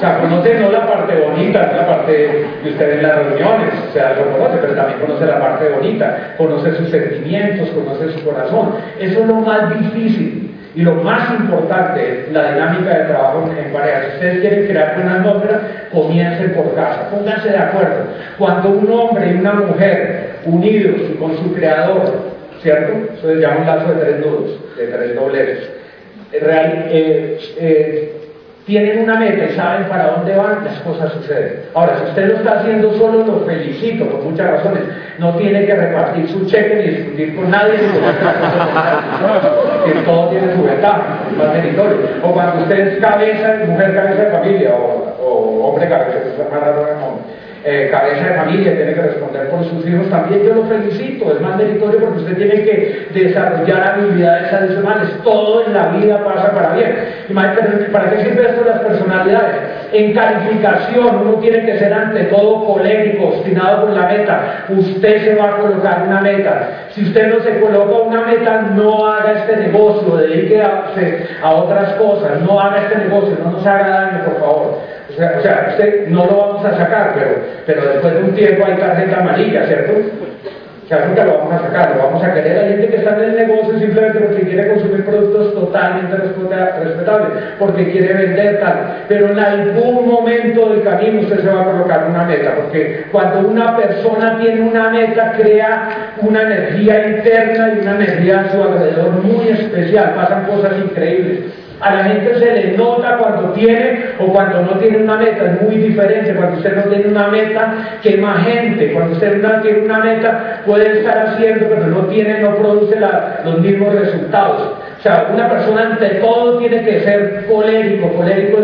O sea, conoce no la parte bonita, no la parte que usted en las reuniones, o sea, lo conoce, pero también conoce la parte bonita, conoce sus sentimientos, conoce su corazón. Eso es lo más difícil y lo más importante, la dinámica de trabajo en pareja. Si ustedes quieren crear una atmósfera, comiencen por casa, pónganse de acuerdo. Cuando un hombre y una mujer unidos con su creador, ¿cierto? Eso se llama un lazo de tres nudos, de tres dobleces. Real, eh, eh, tienen una meta y saben para dónde van, las cosas suceden. Ahora, si usted lo está haciendo solo, lo felicito por muchas razones. No tiene que repartir su cheque ni discutir con nadie, que todo tiene su ventaja, más meritorio. O cuando usted es cabeza, mujer cabeza de familia, o, hombre cabeza, que es eh, cabeza de familia, tiene que responder por sus hijos, también yo lo felicito, es más meritorio porque usted tiene que desarrollar habilidades adicionales, todo en la vida pasa para bien. Imagínate, ¿para qué sirve esto las personalidades? En calificación uno tiene que ser ante todo colérico, obstinado con la meta, usted se va a colocar una meta, si usted no se coloca una meta, no haga este negocio, dedique a otras cosas, no haga este negocio, no nos haga daño, por favor. O sea, o sea, no lo vamos a sacar, pero, pero después de un tiempo hay tarjeta amarilla, ¿cierto? O sea, nunca lo vamos a sacar, lo vamos a querer. Hay gente que está en el negocio simplemente porque quiere consumir productos totalmente respetables, porque quiere vender tal. Pero en algún momento del camino usted se va a colocar una meta, porque cuando una persona tiene una meta, crea una energía interna y una energía a su alrededor muy especial, pasan cosas increíbles. A la gente se le nota cuando tiene o cuando no tiene una meta, es muy diferente. Cuando usted no tiene una meta, más gente. Cuando usted no tiene una meta, puede estar haciendo, pero no tiene, no produce los mismos resultados. O sea, una persona ante todo tiene que ser colérico. Colérico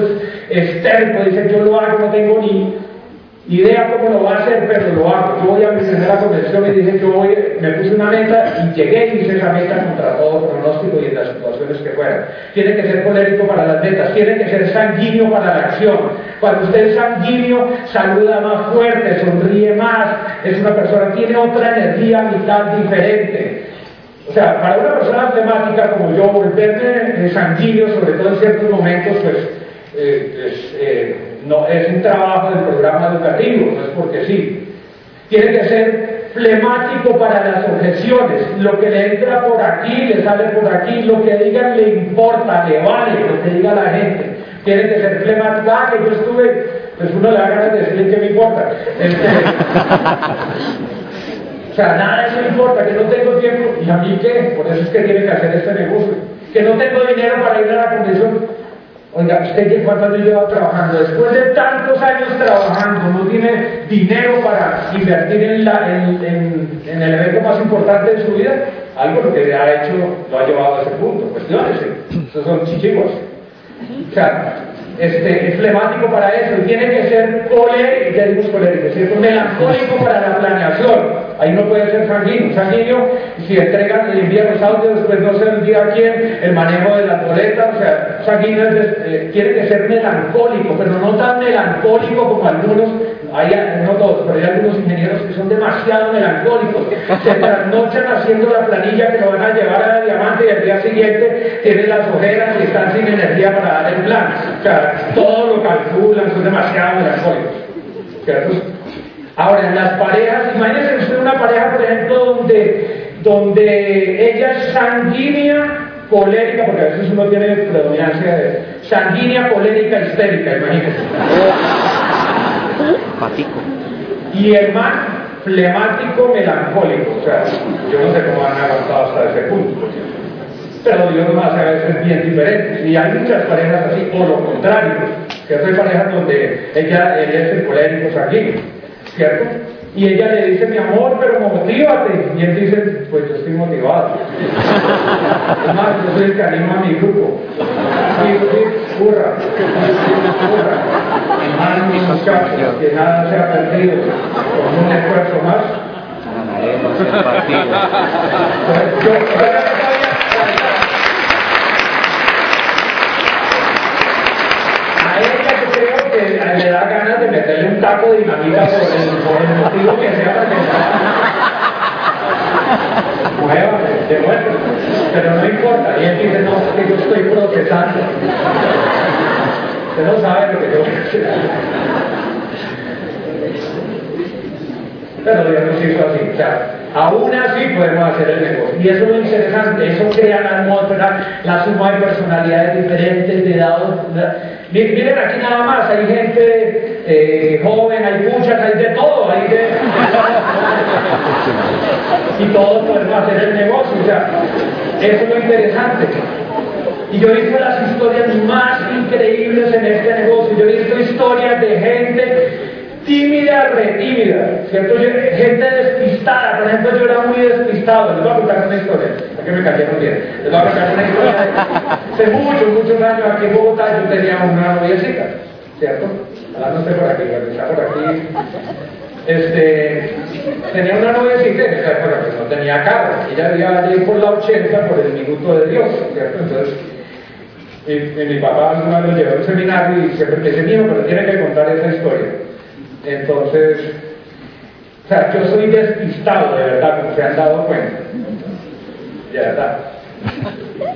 es estérco, dice yo lo hago, no tengo ni, idea cómo lo va a hacer, pero lo hago. Yo voy a mi primera convención y dije, yo voy, me puse una meta y llegué y hice esa meta contra todo pronóstico y en las situaciones que fueran. Tiene que ser colérico para las metas, tiene que ser sanguíneo para la acción. Cuando usted es sanguíneo, saluda más fuerte, sonríe más, es una persona, tiene otra energía vital diferente. O sea, para una persona temática como yo, volverme sanguíneo, sobre todo en ciertos momentos, pues eh, es, eh, no, es un trabajo del programa educativo, no es porque sí. Tiene que ser flemático para las objeciones. Lo que le entra por aquí, le sale por aquí, lo que digan le importa, le vale lo que diga la gente. Tiene que ser flemático. Ah, que yo estuve, pues uno le da ganas de decirle que me importa. Este, o sea, nada de eso me importa, que no tengo tiempo. ¿Y a mí qué? Por eso es que tiene que hacer este negocio. Que no tengo dinero para ir a la convención Oiga, ¿usted cuánto años lleva trabajando? Después de tantos años trabajando, no tiene dinero para invertir en, el evento más importante de su vida. Algo lo que ha hecho lo ha llevado a ese punto. Cuestiones, esos son chichigos. O sea, este, es flemático para eso tiene que ser colérico, ya colérico, ¿cierto? melancólico para la planeación Ahí no puede ser sanguíneo. Sanguíneo, si entregan, y envían los audios, pues no se envía a quién, el manejo de las boletas, o sea, sanguíneo eh, tiene que ser melancólico, pero no tan melancólico como algunos, hay, no todos, pero hay algunos ingenieros que son demasiado melancólicos, se trasnochan haciendo la planilla que lo van a llevar a diamante y al día siguiente tienen las ojeras y están sin energía para dar el plan. O sea, todo lo calculan, son demasiado melancólicos. ¿Cierto? Ahora, en las parejas, imagínense usted una pareja, por ejemplo, donde, donde ella es sanguínea, colérica, porque a veces uno tiene predominancia de sanguínea, colérica, histérica, imagínense. Y el man flemático, melancólico, o sea, yo no sé cómo han avanzado hasta ese punto, pero Dios más a veces bien diferente. Y hay muchas parejas así, o lo contrario, que hay parejas donde ella, ella es el colérico sanguíneo ¿cierto? Y ella le dice, mi amor, pero motívate. Y él dice, pues yo estoy motivado. es más, yo soy el que anima a mi grupo. Sí, sí, burra. Burra. Más mis muchachos, que nada se ha perdido. Con un esfuerzo más. Ganaremos el partido. yo, le da ganas de meterle taco de dinamita por el, por el motivo que sea que Muévame, demuestre. Pero no importa. Y él dice, no, que yo estoy procesando. Usted no sabe lo que tengo que hacer. Pero Dios nos hizo así. O sea, aún así podemos hacer el negocio. Y eso es lo interesante. Eso crea la atmósfera, la suma de personalidades diferentes, de edad Miren aquí nada más, hay gente eh, joven, hay muchas, hay de todo, hay de... y todos podemos hacer el negocio, o sea, eso es lo interesante. Y yo he visto las historias más increíbles en este negocio, yo he visto historias de gente tímida, retímida, ¿cierto? Gente despistada, por ejemplo, yo era muy despistado, les voy a contar una historia, que me cayeron bien, les voy a contar una historia. Hace muchos, muchos años aquí en Bogotá yo tenía una noviecita, ¿cierto? Ahora no estoy por aquí, está por aquí. Este, tenía una noviecita época que no tenía carro, ella vivía allí por la 80 por el minuto de Dios, ¿cierto? Entonces, y, mi papá alguna vez lo llevó a seminario y siempre me dice, mío, pero tiene que contar esa historia. Entonces, o sea, yo soy despistado, de verdad, como se han dado cuenta. De.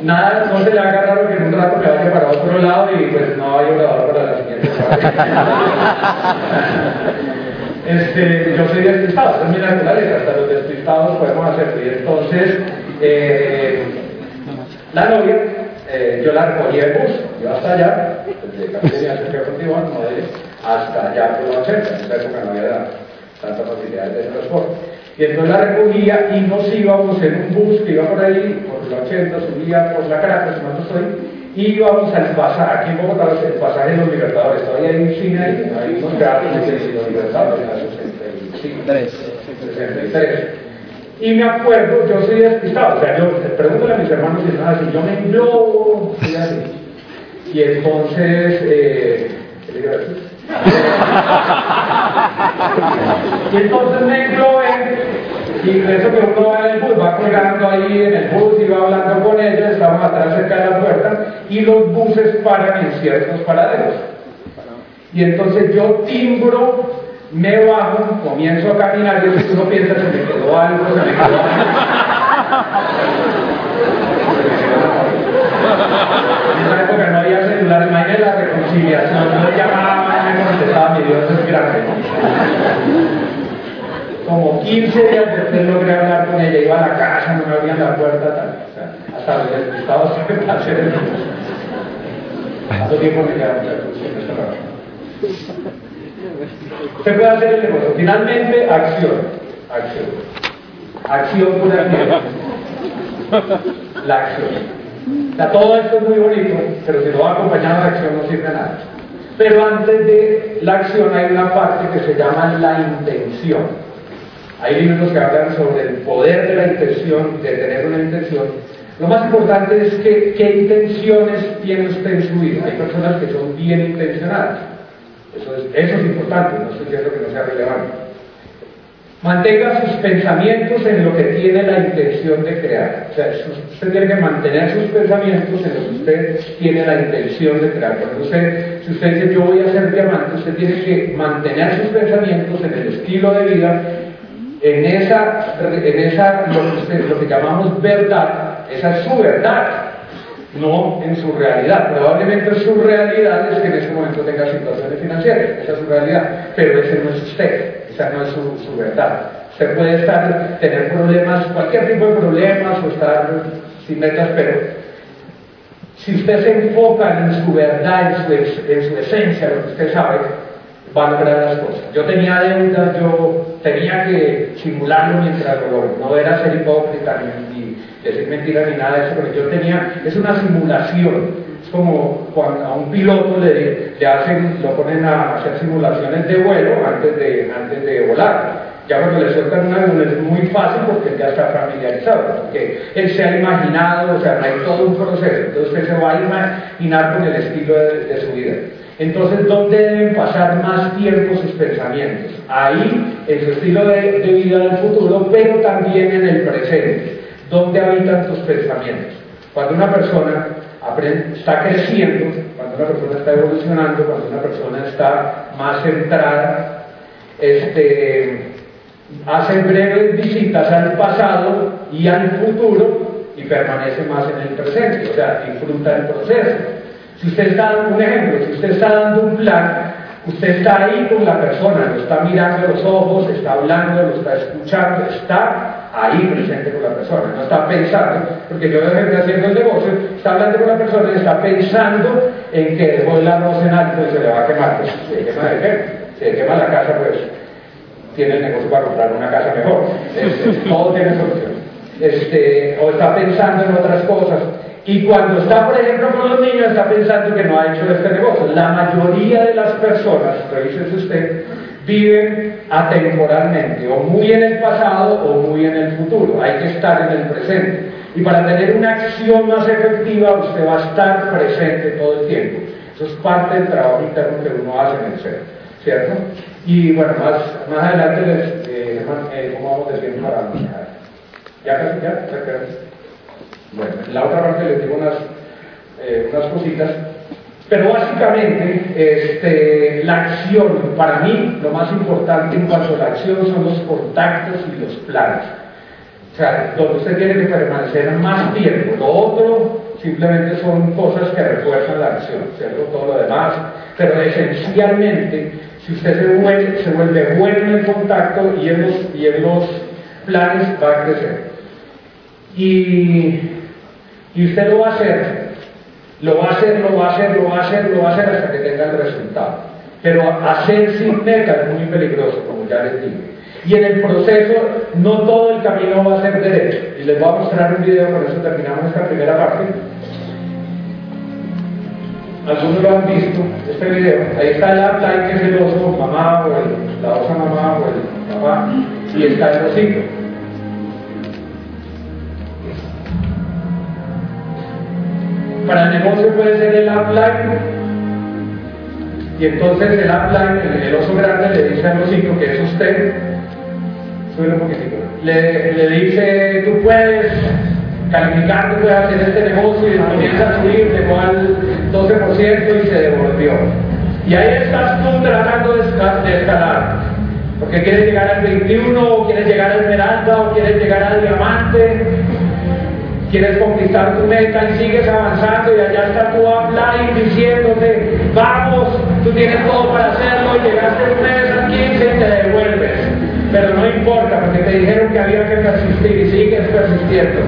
Nada, no se le haga raro que en un rato me vaya para otro lado y pues no hay orador para la siguiente este, Yo soy despistado, es mi naturaleza, hasta los despistados podemos hacerlo. Y entonces, eh, la novia, eh, yo la recogí el bus, yo hasta allá, desde de hasta allá por la 80, en esa época no había tantas facilidades de transporte. Y entonces la recogía y nos íbamos en un bus que iba por ahí, por la 80, subía por la Caracas, no estoy, y íbamos al pasaje, aquí en Bogotá, el pasaje de los Libertadores, todavía hay un cine ahí, hay unos teatros de los Libertadores, en la 63. Y me acuerdo, yo soy despistado, o sea, yo pregúntale a mis hermanos si son así, yo me englobo. Y entonces, eh, ¿qué le y entonces me engloben y eso que uno va en el bus, va colgando ahí en el bus y va hablando con ella, estamos atrás cerca de la puerta y los buses paran en ciertos paraderos. Y entonces yo timbro, me bajo, comienzo a caminar y eso uno piensa se me quedó algo, se me quedó algo. En esa época no había celular, imagínate la reconciliación, no llamaba contestaba mi Dios es grande. Como 15 días después logré hablar con ella, iba a la casa, no me abrían la puerta, tal. Hasta los despistados para hacer el ¿Cuánto tiempo me Se puede hacer el negocio. Finalmente, acción. Acción. Acción pura La acción. Todo esto es muy bonito, pero si no va acompañado de acción no sirve nada. Pero antes de la acción hay una parte que se llama la intención. Hay libros que hablan sobre el poder de la intención, de tener una intención. Lo más importante es que, qué intenciones tiene usted en su vida. Hay personas que son bien intencionadas. Eso es, eso es importante, no estoy diciendo que no sea relevante. Mantenga sus pensamientos en lo que tiene la intención de crear. O sea, usted tiene que mantener sus pensamientos en lo que usted tiene la intención de crear. Cuando usted, si usted dice yo voy a ser diamante, usted tiene que mantener sus pensamientos en el estilo de vida, en esa, en esa lo, que llamamos verdad, esa es su verdad, no en su realidad. Probablemente su realidad es que en ese momento tenga situaciones financieras, esa es su realidad, pero ese no es usted no es su, verdad. Usted puede tener problemas, cualquier tipo de problemas o estar sin metas, pero si usted se enfoca en su verdad, en su, en su esencia, lo que usted sabe, va a lograr las cosas. Yo tenía deudas, yo tenía que simularlo mientras lo No era ser hipócrita ni, decir mentiras ni nada de eso, pero yo tenía, es una simulación. Como cuando a un piloto le, le hacen, lo ponen a hacer simulaciones de vuelo antes de, antes de volar. Ya cuando le sueltan un avión es muy fácil porque ya está familiarizado, porque él se ha imaginado, o sea, hay todo un proceso, entonces usted se va a imaginar con el estilo de su vida. Entonces, ¿dónde deben pasar más tiempo sus pensamientos? Ahí, en su estilo de, vida del futuro, pero también en el presente. ¿Dónde habitan tus pensamientos? Cuando una persona está creciendo, cuando una persona está evolucionando, cuando una persona está más centrada, este, hace breves visitas al pasado y al futuro y permanece más en el presente, o sea, disfruta el proceso. Si usted está dando un ejemplo, si usted está dando un plan, usted está ahí con la persona, lo está mirando a los ojos, está hablando, lo está escuchando, está ahí presente con la persona, no está pensando, porque yo de haciendo el negocio, está hablando con la persona y está pensando en que dejó el arroz en alto y se le va a quemar, pues se quema de qué, se quema la casa, pues tiene el negocio para comprar una casa mejor, este, todo tiene solución. Este, o está pensando en otras cosas, y cuando está, por ejemplo, con los niños, está pensando que no ha hecho este negocio. La mayoría de las personas, revísese usted, viven atemporalmente, o muy en el pasado o muy en el futuro. Hay que estar en el presente. Y para tener una acción más efectiva, usted va a estar presente todo el tiempo. Eso es parte del trabajo interno que uno hace en el ser, ¿cierto? Y bueno, más, más adelante les eh, eh, cómo vamos de tiempo para ¿Ya casi? ¿Ya? ¿Ya? Bueno, en la otra parte les digo unas, eh, unas cositas, pero básicamente este, la acción, para mí lo más importante en cuanto a la acción son los contactos y los planes. O sea, donde usted tiene que permanecer más tiempo. Lo otro simplemente son cosas que refuerzan la acción, ¿cierto? Todo lo demás. Pero esencialmente, si usted se vuelve, bueno en contacto y en los, planes, va a crecer. Y usted lo va a hacer, lo va a hacer, lo va a hacer, lo va a hacer, lo va a hacer hasta que tenga el resultado. Pero hacer sin meta es muy peligroso, como ya les dije. Y en el proceso no todo el camino va a ser derecho. Y les voy a mostrar un video, con eso terminamos esta primera parte. Algunos lo han visto, este video. Ahí está el upline que es el oso mamá o el, la osa mamá o el papá. Y está el osito. Para el negocio puede ser el upline. Y entonces el upline, el, oso grande, le dice al osito que es usted, sube un poquitico, le, dice, tú puedes calificar, tú puedes hacer este negocio y comienza a subir, llegó al 12% y se devolvió. Y ahí estás tú tratando de, escalar. Porque quieres llegar al 21, o quieres llegar al esmeralda, o quieres llegar al diamante, quieres conquistar tu meta y sigues avanzando y allá está tu offline diciéndote, vamos, tú tienes todo para hacerlo llegaste un mes al 15 y te devuelves. Pero no importa, porque te dijeron que había que persistir y sigues persistiendo.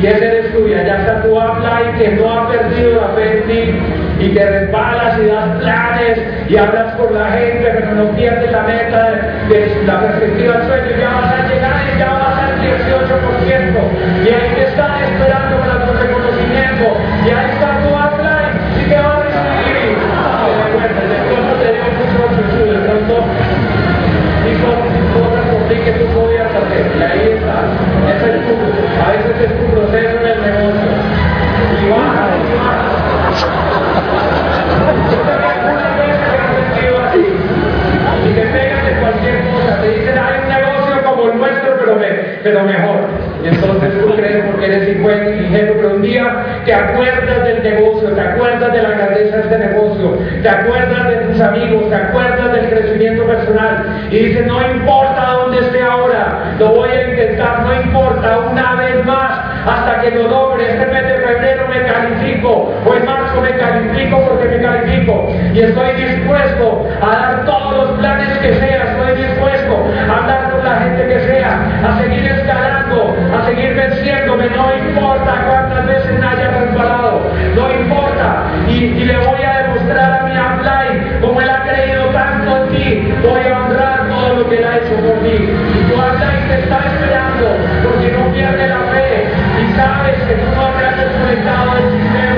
Y ese eres tú, y allá está tu offline que no ha perdido la fe en ti y te resbalas y das planes y hablas por la gente, pero no pierdes la meta de, la perspectiva del sueño. Ya vas a llegar y ya vas al 18%. Y te están esperando para tu reconocimiento. Y ahí está tu offline y te va a recibir. De pronto te dio mucho Jesús, de pronto hizo cosas por ti que tú podías hacer. Y ahí está. Ese es tu, a veces es tu proceso en el negocio. Y baja, y baja. Yo también una vez que has sentido así. Y te pegan de cualquier cosa. Te dicen, hay un negocio pero mejor. Y entonces tú crees porque eres ingenuo, pero un día te acuerdas del negocio, te acuerdas de la grandeza de este negocio, te acuerdas de tus amigos, te acuerdas del crecimiento personal. Y dices, no importa dónde esté ahora, lo voy a intentar, no importa, una vez más, hasta que lo logre. Este mes de febrero me califico, o en marzo me califico porque me califico. Y estoy dispuesto a dar todos los planes que sea, estoy dispuesto a con la gente que sea, a seguir escalando, a seguir venciéndome, no importa cuántas veces me haya resbalado, no importa, y, le voy a demostrar a mi upline como él ha creído tanto en ti, voy a honrar todo lo que él ha hecho por mí, y tu upline te está esperando, porque no pierde la fe, y sabes que tú no has desconectado del sistema,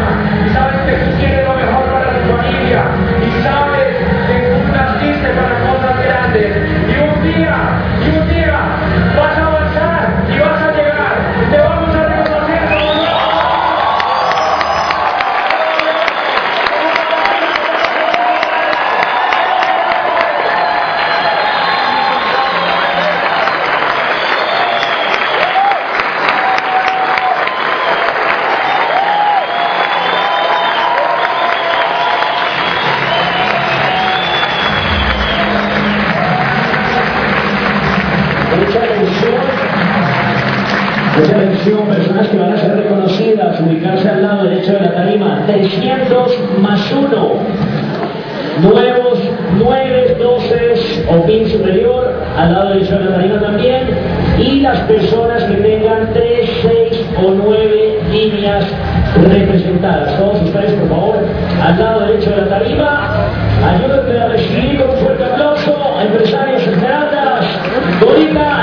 Personas que van a ser reconocidas, ubicarse al lado derecho de la tarima. 300 más 1. Nuevos 9, 12 o pin superior, al lado derecho de la tarima también. Y las personas que tengan 3, 6 o 9 líneas representadas. Todos ustedes, por favor, al lado derecho de la tarima. Ayúdenme a recibir con un fuerte aplauso a empresarios esmeraldas, Dorita